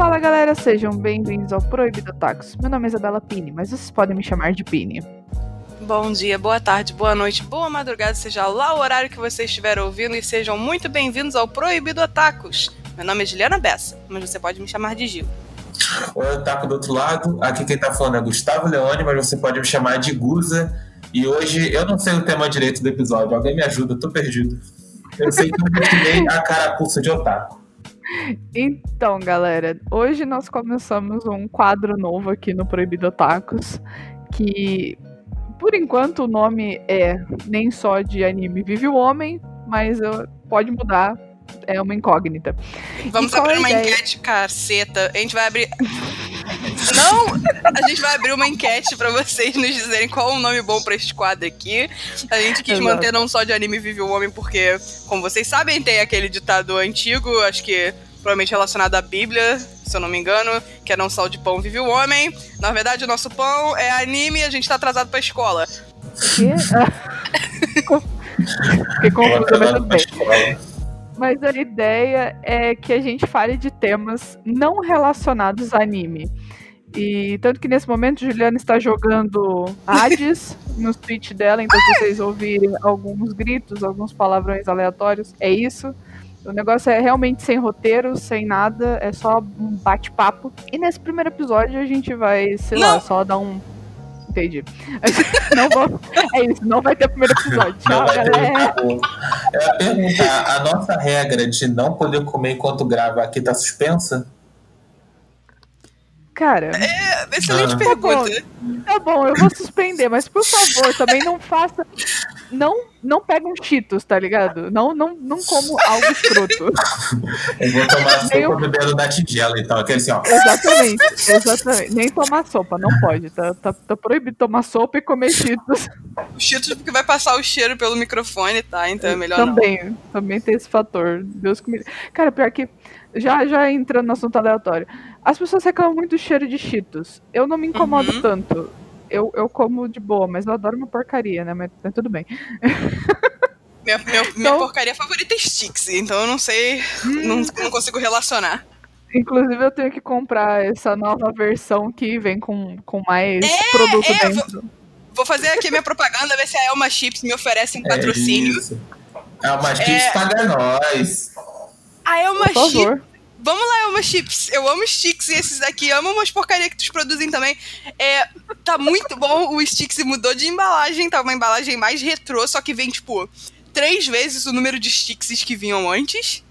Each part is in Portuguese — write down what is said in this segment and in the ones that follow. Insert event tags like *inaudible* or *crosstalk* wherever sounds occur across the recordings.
Fala galera, sejam bem-vindos ao Proibido Tacos. Meu nome é Isabela Pini, mas vocês podem me chamar de Pini. Bom dia, boa tarde, boa noite, boa madrugada, seja lá o horário que você estiver ouvindo e sejam muito bem-vindos ao Proibido Tacos. Meu nome é Juliana Bessa, mas você pode me chamar de Gil. Oi, taco do outro lado. Aqui quem tá falando é Gustavo Leone, mas você pode me chamar de Guza. E hoje eu não sei o tema direito do episódio. Alguém me ajuda, eu tô perdido. Eu sei que eu definei a carapuça de otaku. Então, galera, hoje nós começamos um quadro novo aqui no Proibido Tacos, que por enquanto o nome é nem só de anime Vive o Homem, mas uh, pode mudar, é uma incógnita. Vamos abrir uma enquete, caceta. A gente vai abrir. Não! A gente vai abrir uma enquete pra vocês nos dizerem qual o nome bom pra este quadro aqui. A gente quis Exato. manter não só de anime Vive o Homem, porque, como vocês sabem, tem aquele ditado antigo, acho que provavelmente relacionado à Bíblia, se eu não me engano, que é não só de pão vive o homem. Na verdade, o nosso pão é anime e a gente tá atrasado pra escola. Que? *laughs* Fiquei confusa, mas tudo bem. Mas a ideia é que a gente fale de temas não relacionados a anime. E tanto que nesse momento Juliana está jogando Hades *laughs* no tweet dela, então se vocês ouvirem alguns gritos, alguns palavrões aleatórios, é isso. O negócio é realmente sem roteiro, sem nada, é só um bate-papo. E nesse primeiro episódio a gente vai, sei lá, Não. só dar um. Entendi. *laughs* Não vou. É isso, não vai ter primeiro episódio. Tchau, galera. ia perguntar, a nossa regra de não poder comer enquanto grava aqui tá suspensa? Cara. É, excelente Ah. pergunta. Tá bom, eu vou suspender, mas por favor, também não faça. Não, não pega um Cheetos, tá ligado? Não, não, não como algo escroto. Eu vou tomar Nem sopa bebendo da tigela, então. Aquele assim, ó. Exatamente, exatamente. Nem tomar sopa, não pode. Tá, tá, tá proibido tomar sopa e comer Cheetos. O Cheetos porque vai passar o cheiro pelo microfone, tá? Então é melhor não. também, também tem esse fator. Deus me... Cara, pior que. Já, já entrando no assunto aleatório. As pessoas reclamam muito do cheiro de Cheetos. Eu não me incomodo Uhum. tanto. Eu, eu como de boa, mas eu adoro uma porcaria, né? Mas, mas tudo bem. *laughs* Minha, minha, minha Então- porcaria favorita é Stix, então eu não sei, não, não consigo relacionar. Inclusive, eu tenho que comprar essa nova versão que vem com, com mais produto é, dentro. Vou fazer aqui a minha propaganda, ver se a Elma Chips me oferece um É patrocínio. isso. É uma chips É. paga nós. a Elma Por Chips. Vamos lá, Elma Chips. Eu amo Stix e esses daqui amam umas porcaria que tu produzem também. É, tá muito bom. O Stix mudou de embalagem, tá uma embalagem mais retrô, só que vem, tipo, três vezes o número de Stixes que vinham antes.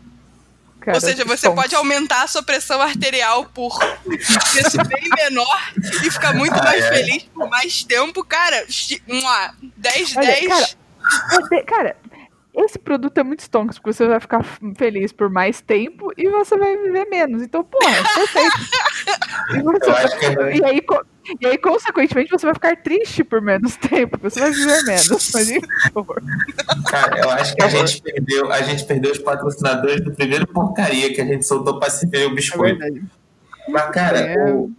Cara, Ou seja, você pode aumentar a sua pressão arterial por um preço bem menor e ficar muito Ah, mais é? feliz por mais tempo. Cara, chi- mua, 10, Olha, 10. cara, de- Cara, esse produto é muito stonks, porque você vai ficar feliz por mais tempo e você vai viver menos. Então, porra, perfeito. *laughs* E, você vai- é e aí, co- e aí, consequentemente, você vai ficar triste por menos *laughs* tempo, porque você vai viver menos. Mas, por favor. Cara, eu acho que a gente perdeu, a gente perdeu os patrocinadores do primeiro porcaria que a gente soltou pra se ver o É biscoito. verdade. Mas, cara, É. o-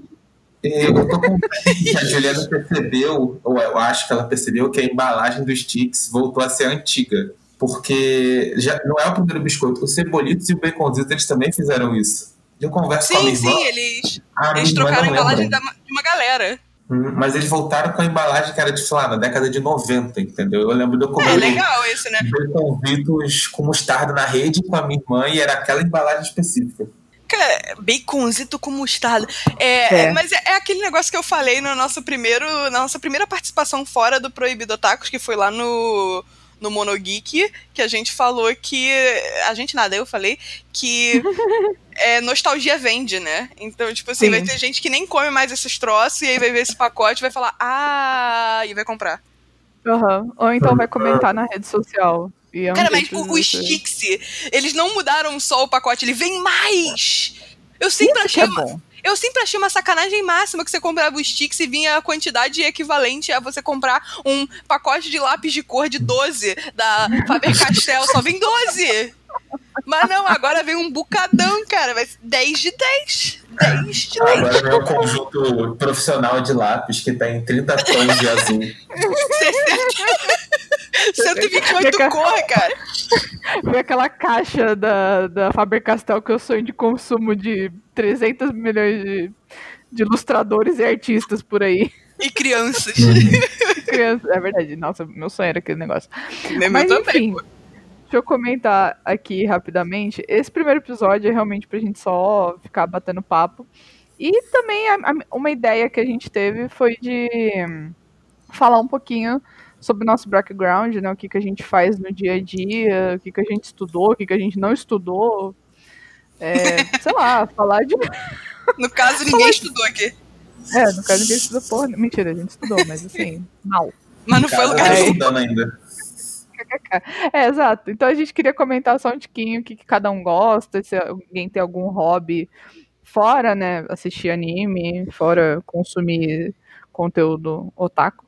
eu tô com que *laughs* a Juliana percebeu, ou eu acho que ela percebeu, que a embalagem dos Sticks voltou a ser antiga. Porque já não é o primeiro biscoito. Os Cebolitos e o Baconzitos, eles também fizeram isso. Eu converso com a minha Sim, irmã. sim, eles, minha eles trocaram a embalagem de uma galera. Hum, Mas eles voltaram com a embalagem que era de, sei lá, na década de 90, entendeu? Eu lembro de eu É comer legal esse, né? baconzitos com mostarda na rede com a minha irmã e era aquela embalagem específica. Cara, baconzito com mostarda. É, É. Mas é, é aquele negócio que eu falei no nosso primeiro, na nossa primeira participação fora do Proibido Otakus, que foi lá no, no Monogeek, que a gente falou que. A gente nada, eu falei que *laughs* é, nostalgia vende, né? Então, tipo assim, Sim. vai ter gente que nem come mais esses troços e aí vai ver esse pacote e vai falar, ah, e vai comprar. Aham. Ou então vai comentar na rede social. E é um Cara, mas o, o você- Stix, eles não mudaram só o pacote, ele vem mais! Eu sempre Isso que achei é uma, bom. Eu sempre achei uma sacanagem máxima que você comprava o Stix e vinha a quantidade equivalente a você comprar um pacote de lápis de cor de 12 da Faber-Castell, só vem 12! Mas não, agora vem um bucadão, cara, vai ser 10 de 10. 10 de 10. Agora vem o conjunto profissional de lápis que tá em 30 tons de azul. *laughs* 128 cor, cara. Vê aquela caixa da, da Faber-Castell que eu sonho de consumo de 300 milhões de, de ilustradores e artistas por aí. E crianças. Crianças, é verdade. Nossa, meu sonho era aquele negócio. Mas também. Deixa eu comentar aqui rapidamente. Esse primeiro episódio é realmente pra gente só ficar batendo papo. E também a- a- uma ideia que a gente teve foi de hum, falar um pouquinho sobre o nosso background, né? O que, que a gente faz no dia a dia, o que, que a gente estudou, o que, que a gente não estudou. É, sei lá, falar de. *laughs* No caso, ninguém estudou aqui. É, no caso ninguém estudou porra. Mentira, a gente estudou, mas assim, mal. *laughs* Mas não foi lugar nenhum. ainda. É, exato. Então a gente queria comentar só um tiquinho o que, que cada um gosta, se alguém tem algum hobby fora, né? Assistir anime, fora consumir conteúdo otaku.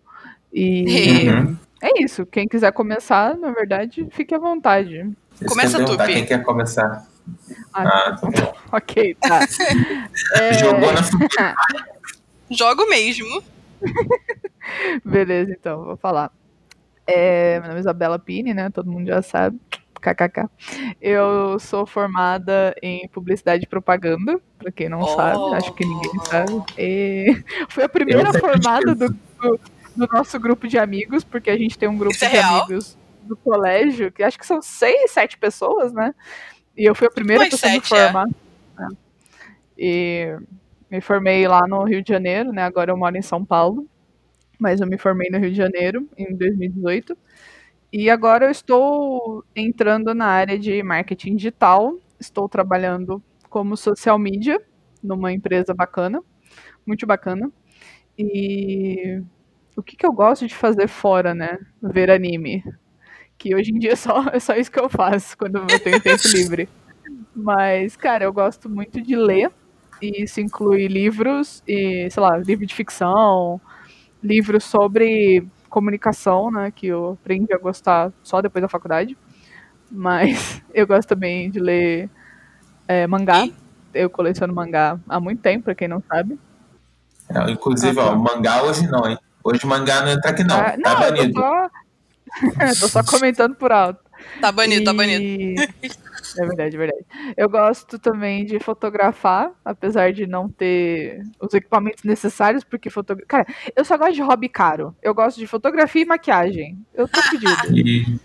E Uhum. é isso. Quem quiser começar, na verdade, fique à vontade. Isso Começa tu, Pi. Quem quer começar? Ah, Ah, tá bom. *laughs* Ok, tá. *laughs* É, Jogou na. *laughs* Jogo mesmo. Beleza, então, vou falar. É, meu nome é Isabela Pini, né? Todo mundo já sabe. KKK. Eu sou formada em publicidade e propaganda, pra quem não Oh. sabe, acho que ninguém sabe. E *laughs* fui a primeira formada do, do, do nosso grupo de amigos, porque a gente tem um grupo Isso é de real? amigos do colégio, que acho que são seis, sete pessoas, né? E eu fui a primeira Mais pessoa a me é. formar. É. E me formei lá no Rio de Janeiro, né? Agora eu moro em São Paulo mas eu me formei no Rio de Janeiro em 2018. E agora eu estou entrando na área de marketing digital. Estou trabalhando como social media numa empresa bacana, muito bacana. E o que, que eu gosto de fazer fora, né? Ver anime. Que hoje em dia *laughs* é só, é só isso que eu faço quando eu tenho tempo *laughs* livre. Mas, cara, eu gosto muito de ler. E isso inclui livros e, sei lá, livro de ficção, livros sobre comunicação, né, que eu aprendi a gostar só depois da faculdade. Mas *laughs* eu gosto também de ler é, mangá. Eu coleciono mangá há muito tempo, pra quem não sabe. É, inclusive, Ah, tá. ó, mangá hoje não, hein? Hoje mangá não entra aqui não. Ah, tá não, eu banido. tô só... *laughs* tô só comentando por alto. Tá banido, tá E- banido. *laughs* É verdade, é verdade. Eu gosto também de fotografar, apesar de não ter os equipamentos necessários, porque fotogra... Cara, eu só gosto de hobby caro. Eu gosto de fotografia e maquiagem. Eu tô pedido. E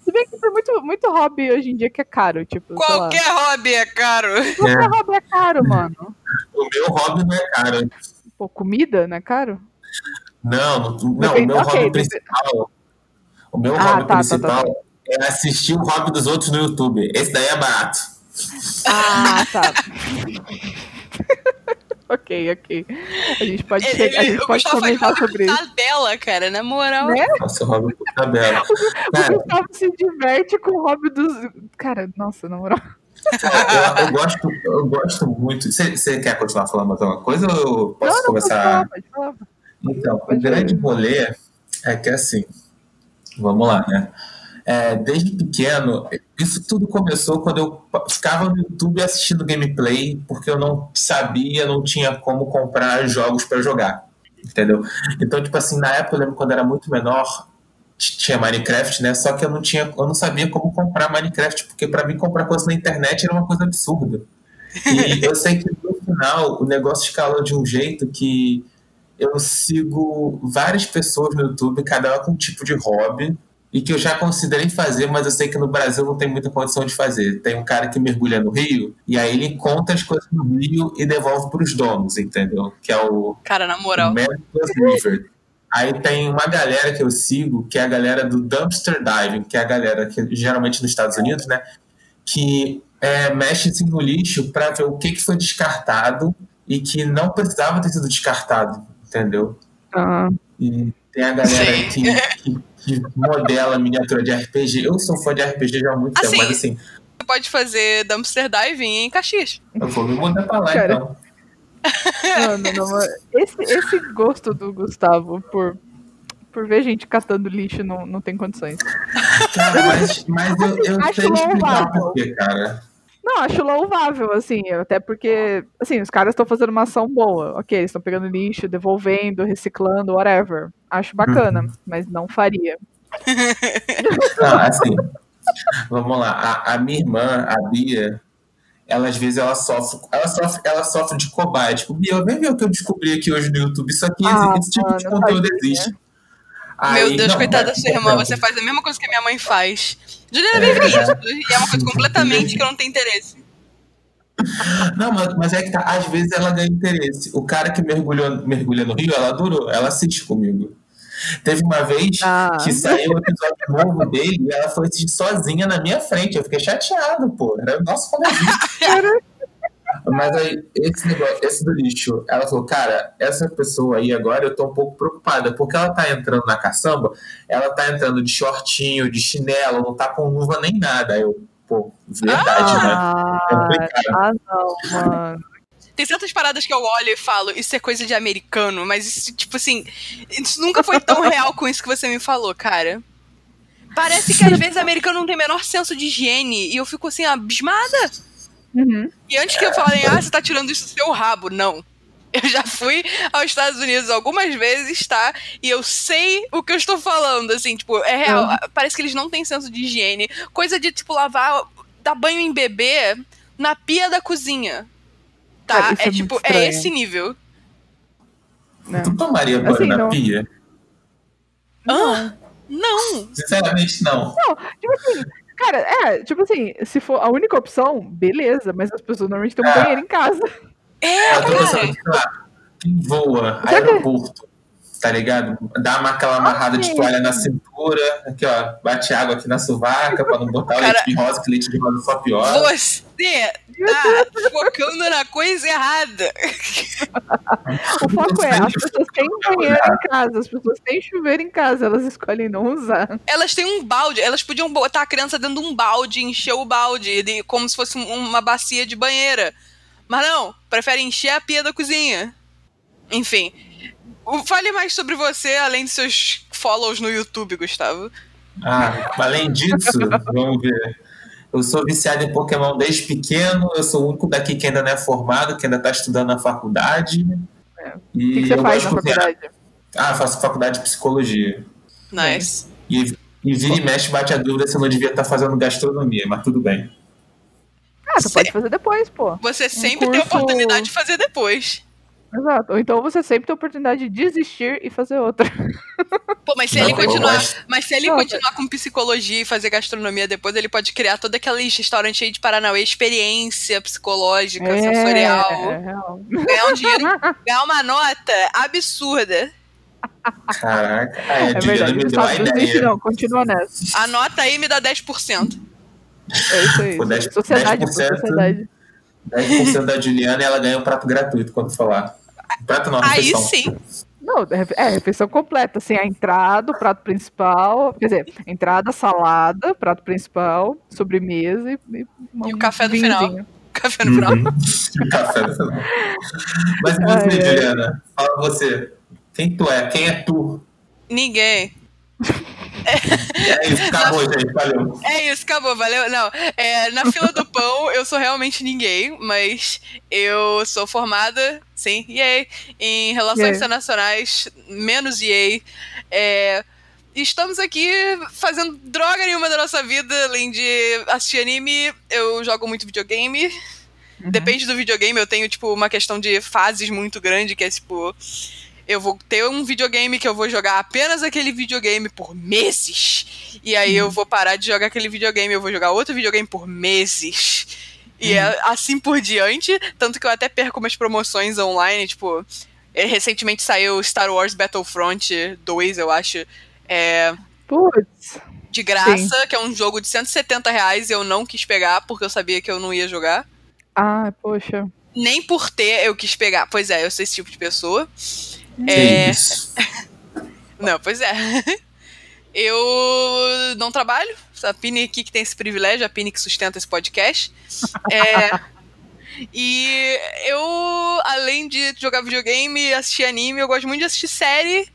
Se bem que tem muito, muito hobby hoje em dia que é caro, tipo, sei lá. Qualquer hobby é caro. Qualquer hobby é caro, mano. o meu hobby não é caro. Pô, comida não é caro? Não, não, não, o meu ok, hobby principal. O meu Ah, hobby tá, tá, principal tá, é assistir o hobby dos outros no YouTube. Esse daí é barato. Ah, tá. *laughs* ok, ok. A gente pode, Ele, chegar, a gente o pode comentar sobre isso. tabela, cara, na moral. Né? Nossa, o hobby por tabela. *laughs* O Gustavo se diverte com o hobby dos. Cara, nossa, na moral. eu, eu gosto, eu gosto muito. Você quer continuar falando mais alguma coisa ou eu posso não, não, começar? pode falar, pode falar. Então, o Pode grande ir. rolê é que assim, vamos lá, né? É, desde pequeno, isso tudo começou quando eu ficava no YouTube assistindo gameplay, porque eu não sabia, não tinha como comprar jogos para jogar, entendeu? Então, tipo assim, na época eu lembro quando eu era muito menor, tinha Minecraft, né? Só que eu não tinha, eu não sabia como comprar Minecraft, porque para mim comprar coisa na internet era uma coisa absurda. E *laughs* eu sei que no final o negócio escalou de um jeito que eu sigo várias pessoas no YouTube, cada uma com um tipo de hobby, e que eu já considerei fazer, mas eu sei que no Brasil não tem muita condição de fazer. Tem um cara que mergulha no rio, e aí ele encontra as coisas no rio e devolve para os donos, entendeu? Que é o Cara, na moral. River. Aí tem uma galera que eu sigo, que é a galera do Dumpster Diving, que é a galera que geralmente nos Estados Unidos, né? Que é, mexe assim, no lixo para ver o que, que foi descartado e que não precisava ter sido descartado, entendeu? Ah, E tem a galera que, que, que modela miniatura de RPG. Eu sou fã de RPG já há muito tempo, Assim, mas assim, Você pode fazer dumpster diving em Caxias. eu vou me mudar pra lá Cara. então. mano, não, esse, esse gosto do Gustavo por, por ver gente catando lixo não, não tem condições. Cara, mas, mas eu, eu sei explicar louvável. por quê, cara. Não, acho louvável, assim, até porque, assim, os caras estão fazendo uma ação boa. Ok, eles estão pegando lixo, devolvendo, reciclando, whatever. Acho bacana, mas não faria. *laughs* Ah, assim, vamos lá. A, a minha irmã, a Bia, ela às vezes ela sofre, ela sofre, ela sofre de cobaia. Tipo, Bia, vem ver o que eu descobri aqui hoje no YouTube. Isso aqui, Ah, esse, tipo de mano, conteúdo tadinha. Meu Deus, não, coitada da mas- sua irmã, você faz a mesma coisa que a minha mãe faz. Juliana, vem ver isso. E é uma coisa completamente que eu não tenho interesse. Não, mas, mas é que tá, às vezes ela ganha interesse. O cara que mergulhou, mergulha no rio, ela adorou, ela assiste comigo. Teve uma vez Ah. que saiu um episódio novo dele e ela foi assistir sozinha na minha frente. Eu fiquei chateado, pô. Era o nosso coleguinha. *laughs* Mas aí, esse negócio, esse do lixo, ela falou, cara, essa pessoa aí agora eu tô um pouco preocupada, porque ela tá entrando na caçamba, ela tá entrando de shortinho, de chinelo, não tá com luva nem nada. Aí eu, pô, verdade, né? Ah, Complicado. ah, não, mano. Tem certas paradas que eu olho e falo, isso é coisa de americano, mas isso, tipo assim, isso nunca foi tão *laughs* real com isso que você me falou, cara. Parece que às vezes americano não tem o menor senso de higiene e eu fico assim, abismada. Uhum. E antes que eu falem, ah, você tá tirando isso do seu rabo, não. Eu já fui aos Estados Unidos algumas vezes, tá? E eu sei o que eu estou falando, assim, tipo, é real. Parece que eles não têm senso de higiene. Coisa de, tipo, lavar, dar banho em bebê na pia da cozinha. Tá? Cara, é, é muito tipo, é estranho. esse nível. né? Tu tomaria banho Assim, na não. pia? Hã? Não. Sinceramente, não. Tipo assim, cara, é, tipo assim, se for a única opção, beleza, mas as pessoas normalmente têm um É. banheiro em casa. É, cara. lá, quem voa, aeroporto, tá ligado? Dá uma, aquela amarrada de sim. toalha na cintura, aqui ó, bate água aqui na sovaca pra não botar o Cara- leite de rosa, que leite de rosa só piora. Você tá focando na coisa errada. O foco é, as pessoas têm um banheiro em casa, as pessoas têm chuveiro em casa, elas escolhem não usar. Elas têm um balde, elas podiam botar a criança dentro de um balde, encher o balde, de- como se fosse um- uma bacia de banheira. Mas não, preferem encher a pia da cozinha. Enfim. Fale mais sobre você, além de seus follows no YouTube, Gustavo. Ah, além disso, vamos ver. Eu sou viciado em Pokémon desde pequeno, eu sou o único daqui que ainda não é formado, que ainda tá estudando na faculdade. É. E O que, que você eu faz na cozinhar. faculdade? Ah, faço faculdade de psicologia. Nice. E, e vira e mexe bate a dúvida se eu não devia estar fazendo gastronomia, mas tudo bem. Ah, você Cê- pode fazer depois, pô. Você sempre tem a curso- oportunidade de fazer depois. Exato. Ou então você sempre tem a oportunidade de desistir e fazer outra. Pô, mas se Não, ele continuar, mas se ele Não, continuar com psicologia e fazer gastronomia depois, ele pode criar todo aquele restaurante aí de Paranauê, experiência psicológica, sensorial. É, real. ganhar um dinheiro, ganhar uma nota absurda. Caraca, É verdade, me deu a ideia. não, continua nessa. A nota aí me dá 10%. É isso aí. Pô, 10 sociedade, pô, 10%. sociedade. 10% da Juliana e ela ganha um prato gratuito quando for Prato não, Aí refeição. sim. Não, é é refeição completa, assim, a entrada, o prato principal, quer dizer, entrada, salada, prato principal, sobremesa e, e, E o café no vinhozinho. final. *laughs* Café no final. Uhum. *laughs* Café no final. Mas você, Ai, ai. Juliana? Fala você. Quem tu é? Quem é tu? Ninguém. É isso, acabou, gente. Valeu. É isso, acabou, valeu? Não, é, na fila do pão eu sou realmente ninguém, mas eu sou formada, sim, yay, em relações Yay. internacionais, menos yay. É, estamos aqui fazendo droga nenhuma da nossa vida, além de assistir anime, eu jogo muito videogame. Uhum. Depende do videogame, eu tenho, tipo, uma questão de fases muito grande, que é, tipo... Eu vou ter um videogame que eu vou jogar apenas aquele videogame por meses. E aí eu vou parar de jogar aquele videogame, eu vou jogar outro videogame por meses. E é assim por diante. Tanto que eu até perco umas promoções online, tipo... eh, Recentemente saiu Star Wars Battlefront 2, eu acho. É, Putz, de graça, que é um jogo de 170 reais e eu não quis pegar porque eu sabia que eu não ia jogar. ah, poxa. Nem por ter eu quis pegar. Pois é, eu sou esse tipo de pessoa. É, isso. *laughs* Não, pois é. *laughs* Eu não trabalho. A Pini aqui que tem esse privilégio, a Pini que sustenta esse podcast. É, *laughs* e eu, além de jogar videogame e assistir anime, eu gosto muito de assistir série.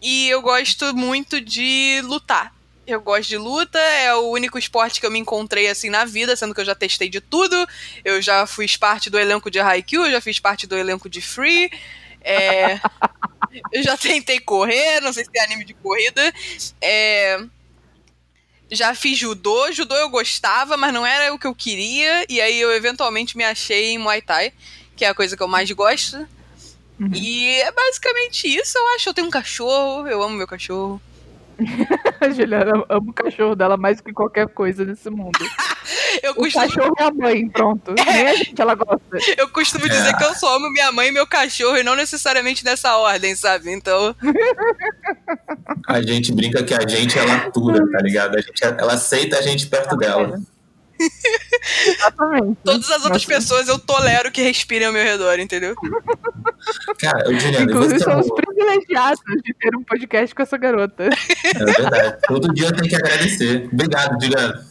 E eu gosto muito de lutar. Eu gosto de luta, é o único esporte que eu me encontrei assim na vida, sendo que eu já testei de tudo. Eu já fiz parte do elenco de Haikyuu, eu já fiz parte do elenco de Free. É, eu já tentei correr, não sei se tem anime de corrida. É, já fiz judô. Judô eu gostava, mas não era o que eu queria. E aí eu eventualmente me achei em Muay Thai, que é a coisa que eu mais gosto. Uhum. E é basicamente isso, eu acho. Eu tenho um cachorro, eu amo meu cachorro. A *laughs* Juliana ama o cachorro dela mais do que qualquer coisa nesse mundo. *laughs* eu o cachorro é a mãe, pronto. É. Nem a gente ela gosta. Eu costumo dizer é. que eu só amo minha mãe e meu cachorro, e não necessariamente nessa ordem, sabe? Então. A gente brinca que a gente é latura, tá ligado? A gente, ela aceita a gente perto dela. Exatamente. Todas as outras Mas... pessoas eu tolero que respirem ao meu redor, entendeu? Cara, eu diria, Inclusive, somos privilegiados de ter um podcast com essa garota. É verdade. Todo dia eu tenho que agradecer. Obrigado, Juliana.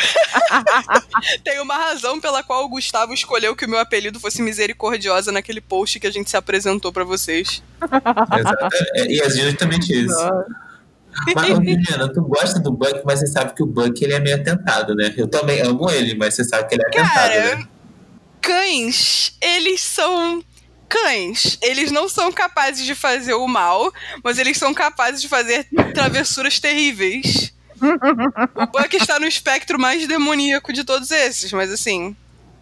*laughs* Tem uma razão pela qual o Gustavo escolheu que o meu apelido fosse misericordiosa naquele post que a gente se apresentou para vocês. Exato. É, e é justamente isso. Mas, Juliana, tu gosta do Buck, mas você sabe que o Buck ele é meio atentado, né? Eu também amo ele, mas você sabe que ele é atentado. Cara, né? cães, eles são cães. Eles não são capazes de fazer o mal, mas eles são capazes de fazer travessuras terríveis. o Buck está no espectro mais demoníaco de todos esses, mas assim.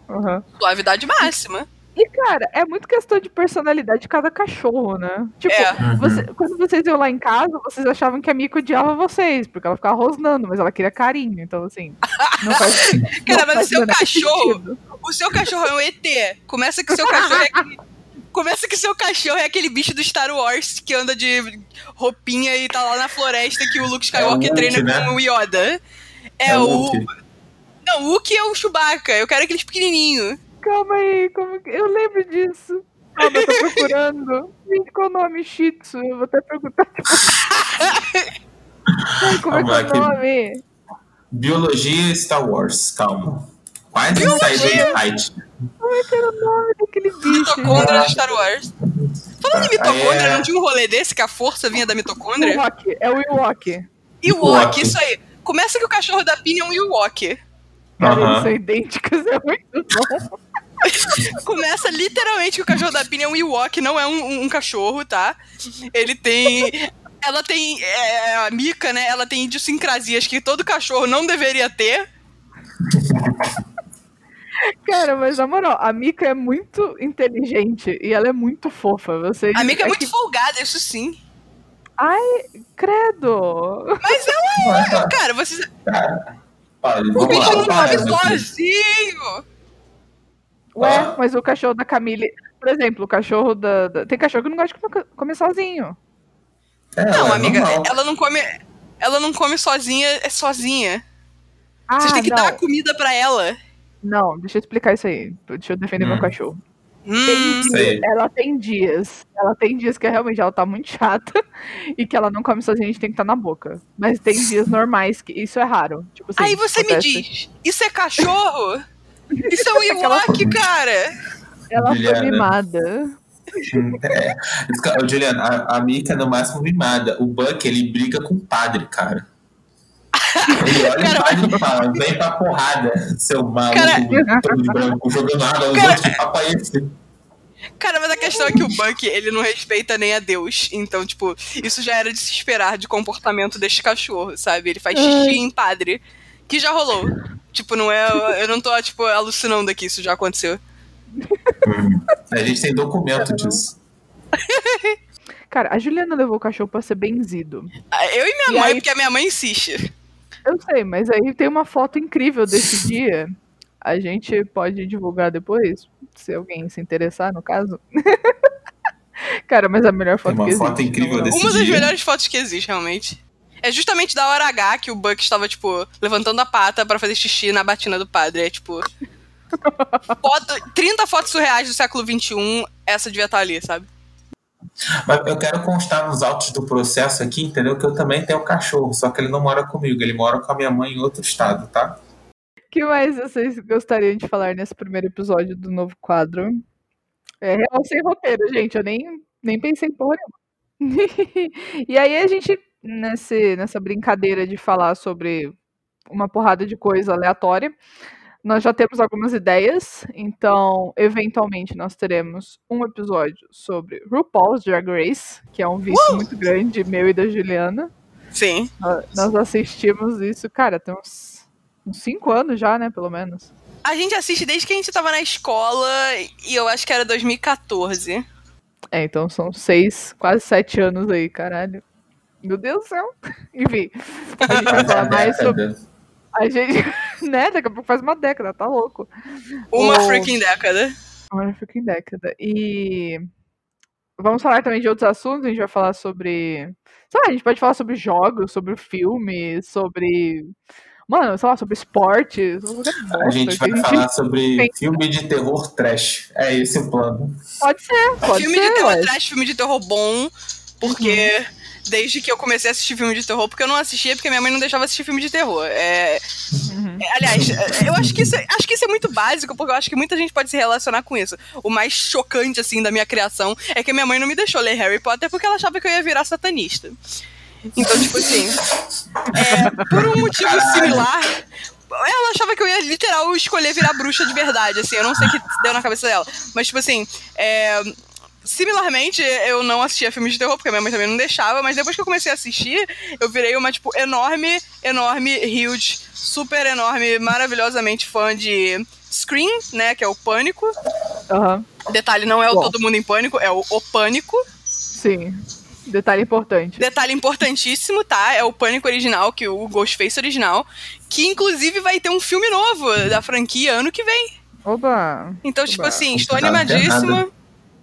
Uhum. Suavidade máxima. E, cara, é muito questão de personalidade de cada cachorro, né? Tipo, é. Uhum. você, quando vocês iam lá em casa, vocês achavam que a Mika odiava vocês, porque ela ficava rosnando, mas ela queria carinho. Então, assim. Não faz, *laughs* cara, não mas o seu cachorro. Sentido. O seu cachorro é um ET. Começa que o seu cachorro é. Começa que seu cachorro é aquele bicho do Star Wars que anda de roupinha e tá lá na floresta que o Luke Skywalker é o treina né? com o Yoda. É, é o. Não, o Wookie é o Chewbacca. Eu quero aqueles pequenininhos. Calma aí, como que... eu lembro disso. Ah, eu tô procurando. Gente, qual o nome? Shih Tzu. Eu vou até perguntar. Ai, como calma, é que é o nome? Biologia Star Wars, calma. Quase saiu do site. Como é que era o nome daquele bicho? Mitocôndria de Star Wars. Falando em mitocôndria, é... não tinha um rolê desse que a força vinha da mitocôndria? Ewok, é o Ewok. Ewok, isso aí. Começa que o cachorro da Pini é um Ewok. Cara, eles são idênticos, é muito bom. *laughs* Começa literalmente que o cachorro da Pini é um Ewok, não é um, um, um cachorro, tá? Ele tem. Ela tem. É, a Mika, né? Ela tem idiosincrasias que todo cachorro não deveria ter. Cara, mas na moral, a Mika é muito inteligente e ela é muito fofa. Você, a Mika é, é muito que... folgada, isso sim. Ai, credo. Mas ela é, cara, vocês. o bicho não come sozinho. Ué, ah. mas o cachorro da Camille. Por exemplo, o cachorro da. da... Tem cachorro que não gosta de comer sozinho. É, não, é amiga, normal. ela não come. Ela não come sozinha, é sozinha. Ah, Vocês têm que não. dar comida pra ela. Não, deixa eu explicar isso aí. Deixa eu defender hum. meu cachorro. Hum, tem ela tem dias. Ela tem dias que realmente ela tá muito chata *laughs* e que ela não come sozinha, a gente tem que estar tá na boca. Mas tem dias normais que isso é raro. Tipo assim, aí você acontece. me diz, isso é cachorro? Isso é um *laughs* Ewok, cara! Ela Juliana. foi mimada. É. Juliana, a, a Mika é no máximo mimada. O Buck, ele briga com o padre, cara. Ele olha cara, o padre e fala, vem pra porrada, seu maluco cara, todo de branco, jogando água nos cara, outros, papo é esse. Cara, mas a questão é que o Buck, ele não respeita nem a Deus. Então, tipo, isso já era de se esperar de comportamento deste cachorro, sabe? Ele faz xixi em padre. Que já rolou. Tipo, não é. Eu não tô, tipo, alucinando aqui, isso já aconteceu. Hum, a gente tem documento disso. *laughs* Cara, a Juliana levou o cachorro pra ser benzido. Ah, eu e minha e mãe, aí... porque a minha mãe insiste. Eu sei, mas aí tem uma foto incrível desse *laughs* dia. A gente pode divulgar depois, se alguém se interessar, no caso. *laughs* Cara, mas a melhor foto tem uma que foto existe. incrível desse Uma dia. das melhores fotos que existe, realmente. É justamente da hora H que o Buck estava, tipo, levantando a pata para fazer xixi na batina do padre. É tipo. *laughs* foto, 30 fotos surreais do século XXI, essa devia estar ali, sabe? Mas eu quero constar nos autos do processo aqui, entendeu? Que eu também tenho um cachorro, só que ele não mora comigo, ele mora com a minha mãe em outro estado, tá? O que mais vocês gostariam de falar nesse primeiro episódio do novo quadro? É real sem roteiro, gente. Eu nem, nem pensei em porra nenhuma. *laughs* e aí a gente, nesse, nessa brincadeira de falar sobre uma porrada de coisa aleatória, nós já temos algumas ideias, então, eventualmente, nós teremos um episódio sobre RuPaul's Drag Race, que é um vício uh! muito grande, meu e da Juliana. Sim. Nós assistimos isso, cara, tem uns, uns cinco anos já, né, pelo menos. A gente assiste desde que a gente tava na escola, e eu acho que era 2014. É, então são seis, quase sete anos aí, caralho. Meu Deus do céu. Enfim, a gente vai falar *laughs* mais sobre. A gente, *laughs* né? Daqui a pouco faz uma década, tá louco. Uma o... freaking década. Uma freaking década. E vamos falar também de outros assuntos. A gente vai falar sobre. Sei lá, a gente pode falar sobre jogos, sobre filmes, sobre. Mano, sei lá, sobre esporte. Sobre a gente vai a gente falar sobre *laughs* tem... filme de terror trash. É esse o plano. Pode ser, pode filme ser. Filme de terror trash, filme de terror bom. Porque. Uhum desde que eu comecei a assistir filme de terror, porque eu não assistia porque minha mãe não deixava assistir filme de terror. É, uhum. é, aliás, é, eu acho que, isso, é, acho que isso é muito básico, porque eu acho que muita gente pode se relacionar com isso. O mais chocante, assim, da minha criação é que minha mãe não me deixou ler Harry Potter porque ela achava que eu ia virar satanista. Então, tipo assim, é, por um motivo similar, ela achava que eu ia literal escolher virar bruxa de verdade, assim, eu não sei o que deu na cabeça dela. Mas, tipo assim, é, Similarmente, eu não assistia filmes de terror, porque minha mãe também não deixava, mas depois que eu comecei a assistir, eu virei uma, tipo, enorme, enorme, huge, super enorme, maravilhosamente fã de Scream, né, que é o Pânico. Uhum. Detalhe, não é o Bom. Todo Mundo em Pânico, é o O Pânico. Sim. Detalhe importante. Detalhe importantíssimo, tá? É o Pânico original, que o Ghostface original, que inclusive vai ter um filme novo da franquia ano que vem. Oba! Então, tipo Oba. tipo assim, estou animadíssima.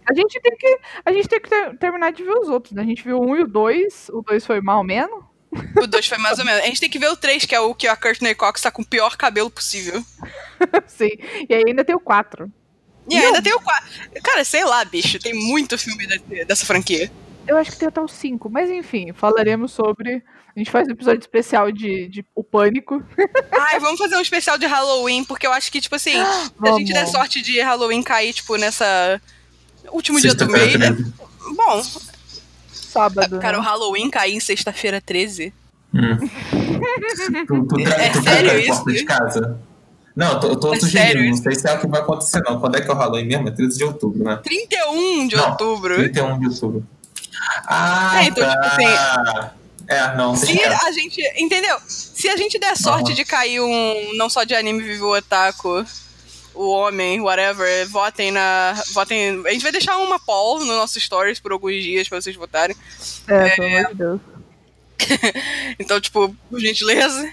A gente tem que, a gente tem que ter, terminar de ver os outros, né? A gente viu o um e o dois. O dois foi mal menos. O dois foi mais ou menos. A gente tem que ver o três, que é o que a Courtney Cox tá com o pior cabelo possível. *laughs* Sim. E aí ainda tem o quatro. E ainda tem o quatro. Cara, sei lá, bicho. Tem muito filme dessa franquia. Eu acho que tem até o cinco. Mas enfim, falaremos sobre. A gente faz um episódio especial de, de O Pânico. *laughs* Ai, vamos fazer um especial de Halloween, porque eu acho que, tipo assim, se a gente der sorte de Halloween cair, tipo, nessa Último dia do mês. Bom. Sábado. Cara, né? o Halloween cair em sexta-feira 13. Hum. *laughs* tu, tu, é tu sério isso? De casa. Não, eu tô, eu tô é sugerindo, não sei se é o que vai acontecer, não. Quando é que é o Halloween mesmo? É 13 de outubro, né? 31 de não, outubro. 31 de outubro. Ah, é, então, tá. tipo assim. É, não. Se a gente. Entendeu? Se a gente der sorte uhum. de cair um. Não só de anime vivo otaku o homem, whatever, votem na. Votem. A gente vai deixar uma poll no nosso stories por alguns dias pra vocês votarem. É, é... pelo amor de Deus. *laughs* então, tipo, por gentileza.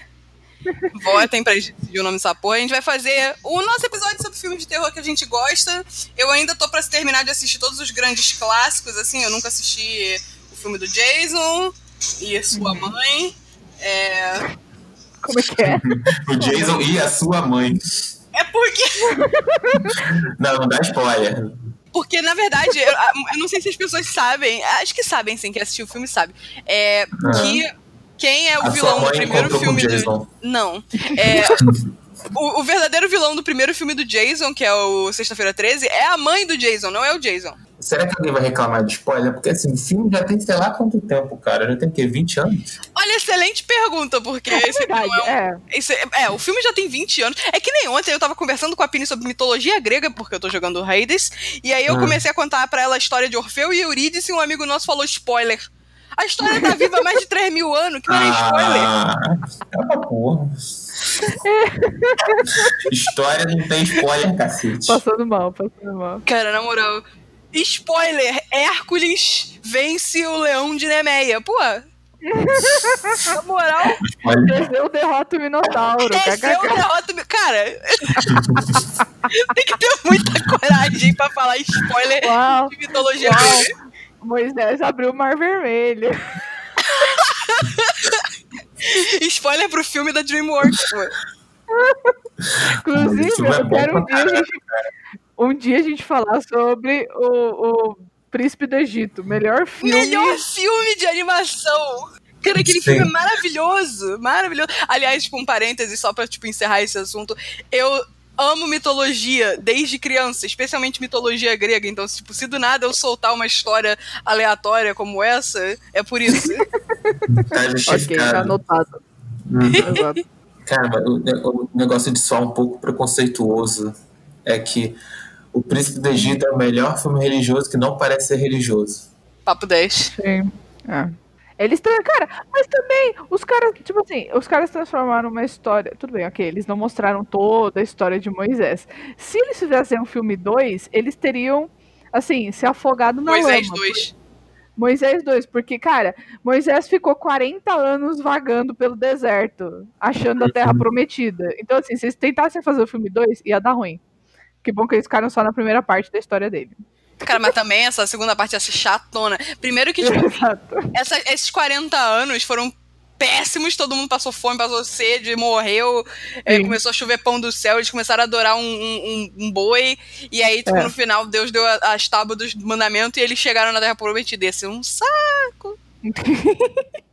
Votem pra decidir o nome dessa porra. A gente vai fazer o nosso episódio sobre filmes de terror que a gente gosta. Eu ainda tô pra terminar de assistir todos os grandes clássicos, assim. Eu nunca assisti o filme do Jason e a sua uhum. mãe. É... Como é que é? *laughs* o Jason e a sua mãe. É porque. não, não dá spoiler. Porque, na verdade, eu, eu, não sei se as pessoas sabem, acho que sabem, sim, que assistiu o filme sabe. É, Que quem é o a vilão do primeiro filme do. Não. É, o, o, verdadeiro vilão do primeiro filme do Jason, que é o Sexta-feira 13, é a mãe do Jason, não é o Jason. Será que alguém vai reclamar de spoiler? Porque assim, o filme já tem sei lá quanto tempo, cara. Já tem o quê? 20 anos? Olha, excelente pergunta, porque é esse verdade, é, um, é. Esse, é, o filme já tem 20 anos. É que nem ontem eu tava conversando com a Pini sobre mitologia grega, porque eu tô jogando Hades, e aí eu hum. comecei a contar para ela a história de Orfeu e Eurídice, e um amigo nosso falou spoiler. A história tá viva há mais de 3 mil anos, que não é spoiler. Ah, é uma porra. *laughs* história não tem spoiler, cacete. Passando mal, passando mal. Cara, na moral, Spoiler: Hércules vence o leão de Nemeia. Pô. Na moral. Teseu derrota o Minotauro. Teseu derrota o Cara. *laughs* tem que ter muita coragem pra falar spoiler Uau. de mitologia Uau. Moisés abriu o mar vermelho. *laughs* spoiler pro filme da DreamWorks, pô. Inclusive, eu quero um dia a gente um dia a gente falar sobre o, o Príncipe do Egito. Melhor filme. Melhor filme de animação! Cara, aquele Sim. filme é maravilhoso, maravilhoso. Aliás, tipo, um parêntese só pra, tipo, encerrar esse assunto. Eu amo mitologia desde criança, especialmente mitologia grega. Então, tipo, se do nada eu soltar uma história aleatória como essa, é por isso. *laughs* tá ok, tá anotado. Hum. Exato. Cara, o, o negócio de só um pouco preconceituoso é que O Príncipe do Egito é o melhor filme religioso que não parece ser religioso. Papo 10. Sim. É. Eles, cara, mas também os caras, tipo assim, os caras transformaram uma história. Tudo bem, ok, eles não mostraram toda a história de Moisés. Se eles fizessem um filme 2, eles teriam, assim, se afogado na Moisés lama. 2. Moisés 2, porque, cara, Moisés ficou 40 anos vagando pelo deserto, achando a terra prometida. Então, assim, se eles tentassem fazer o filme 2, ia dar ruim. Que bom que eles ficaram só na primeira parte da história dele. Cara, mas também essa segunda parte ia ser chatona. Primeiro que, tipo, *laughs* essa- esses 40 anos foram péssimos, todo mundo passou fome, passou sede, morreu, é, começou a chover pão do céu, eles começaram a adorar um, um- um- boi, e aí, tipo, É. no final, Deus deu as tábuas dos mandamentos e eles chegaram na Terra Prometida. Esse um saco. *laughs*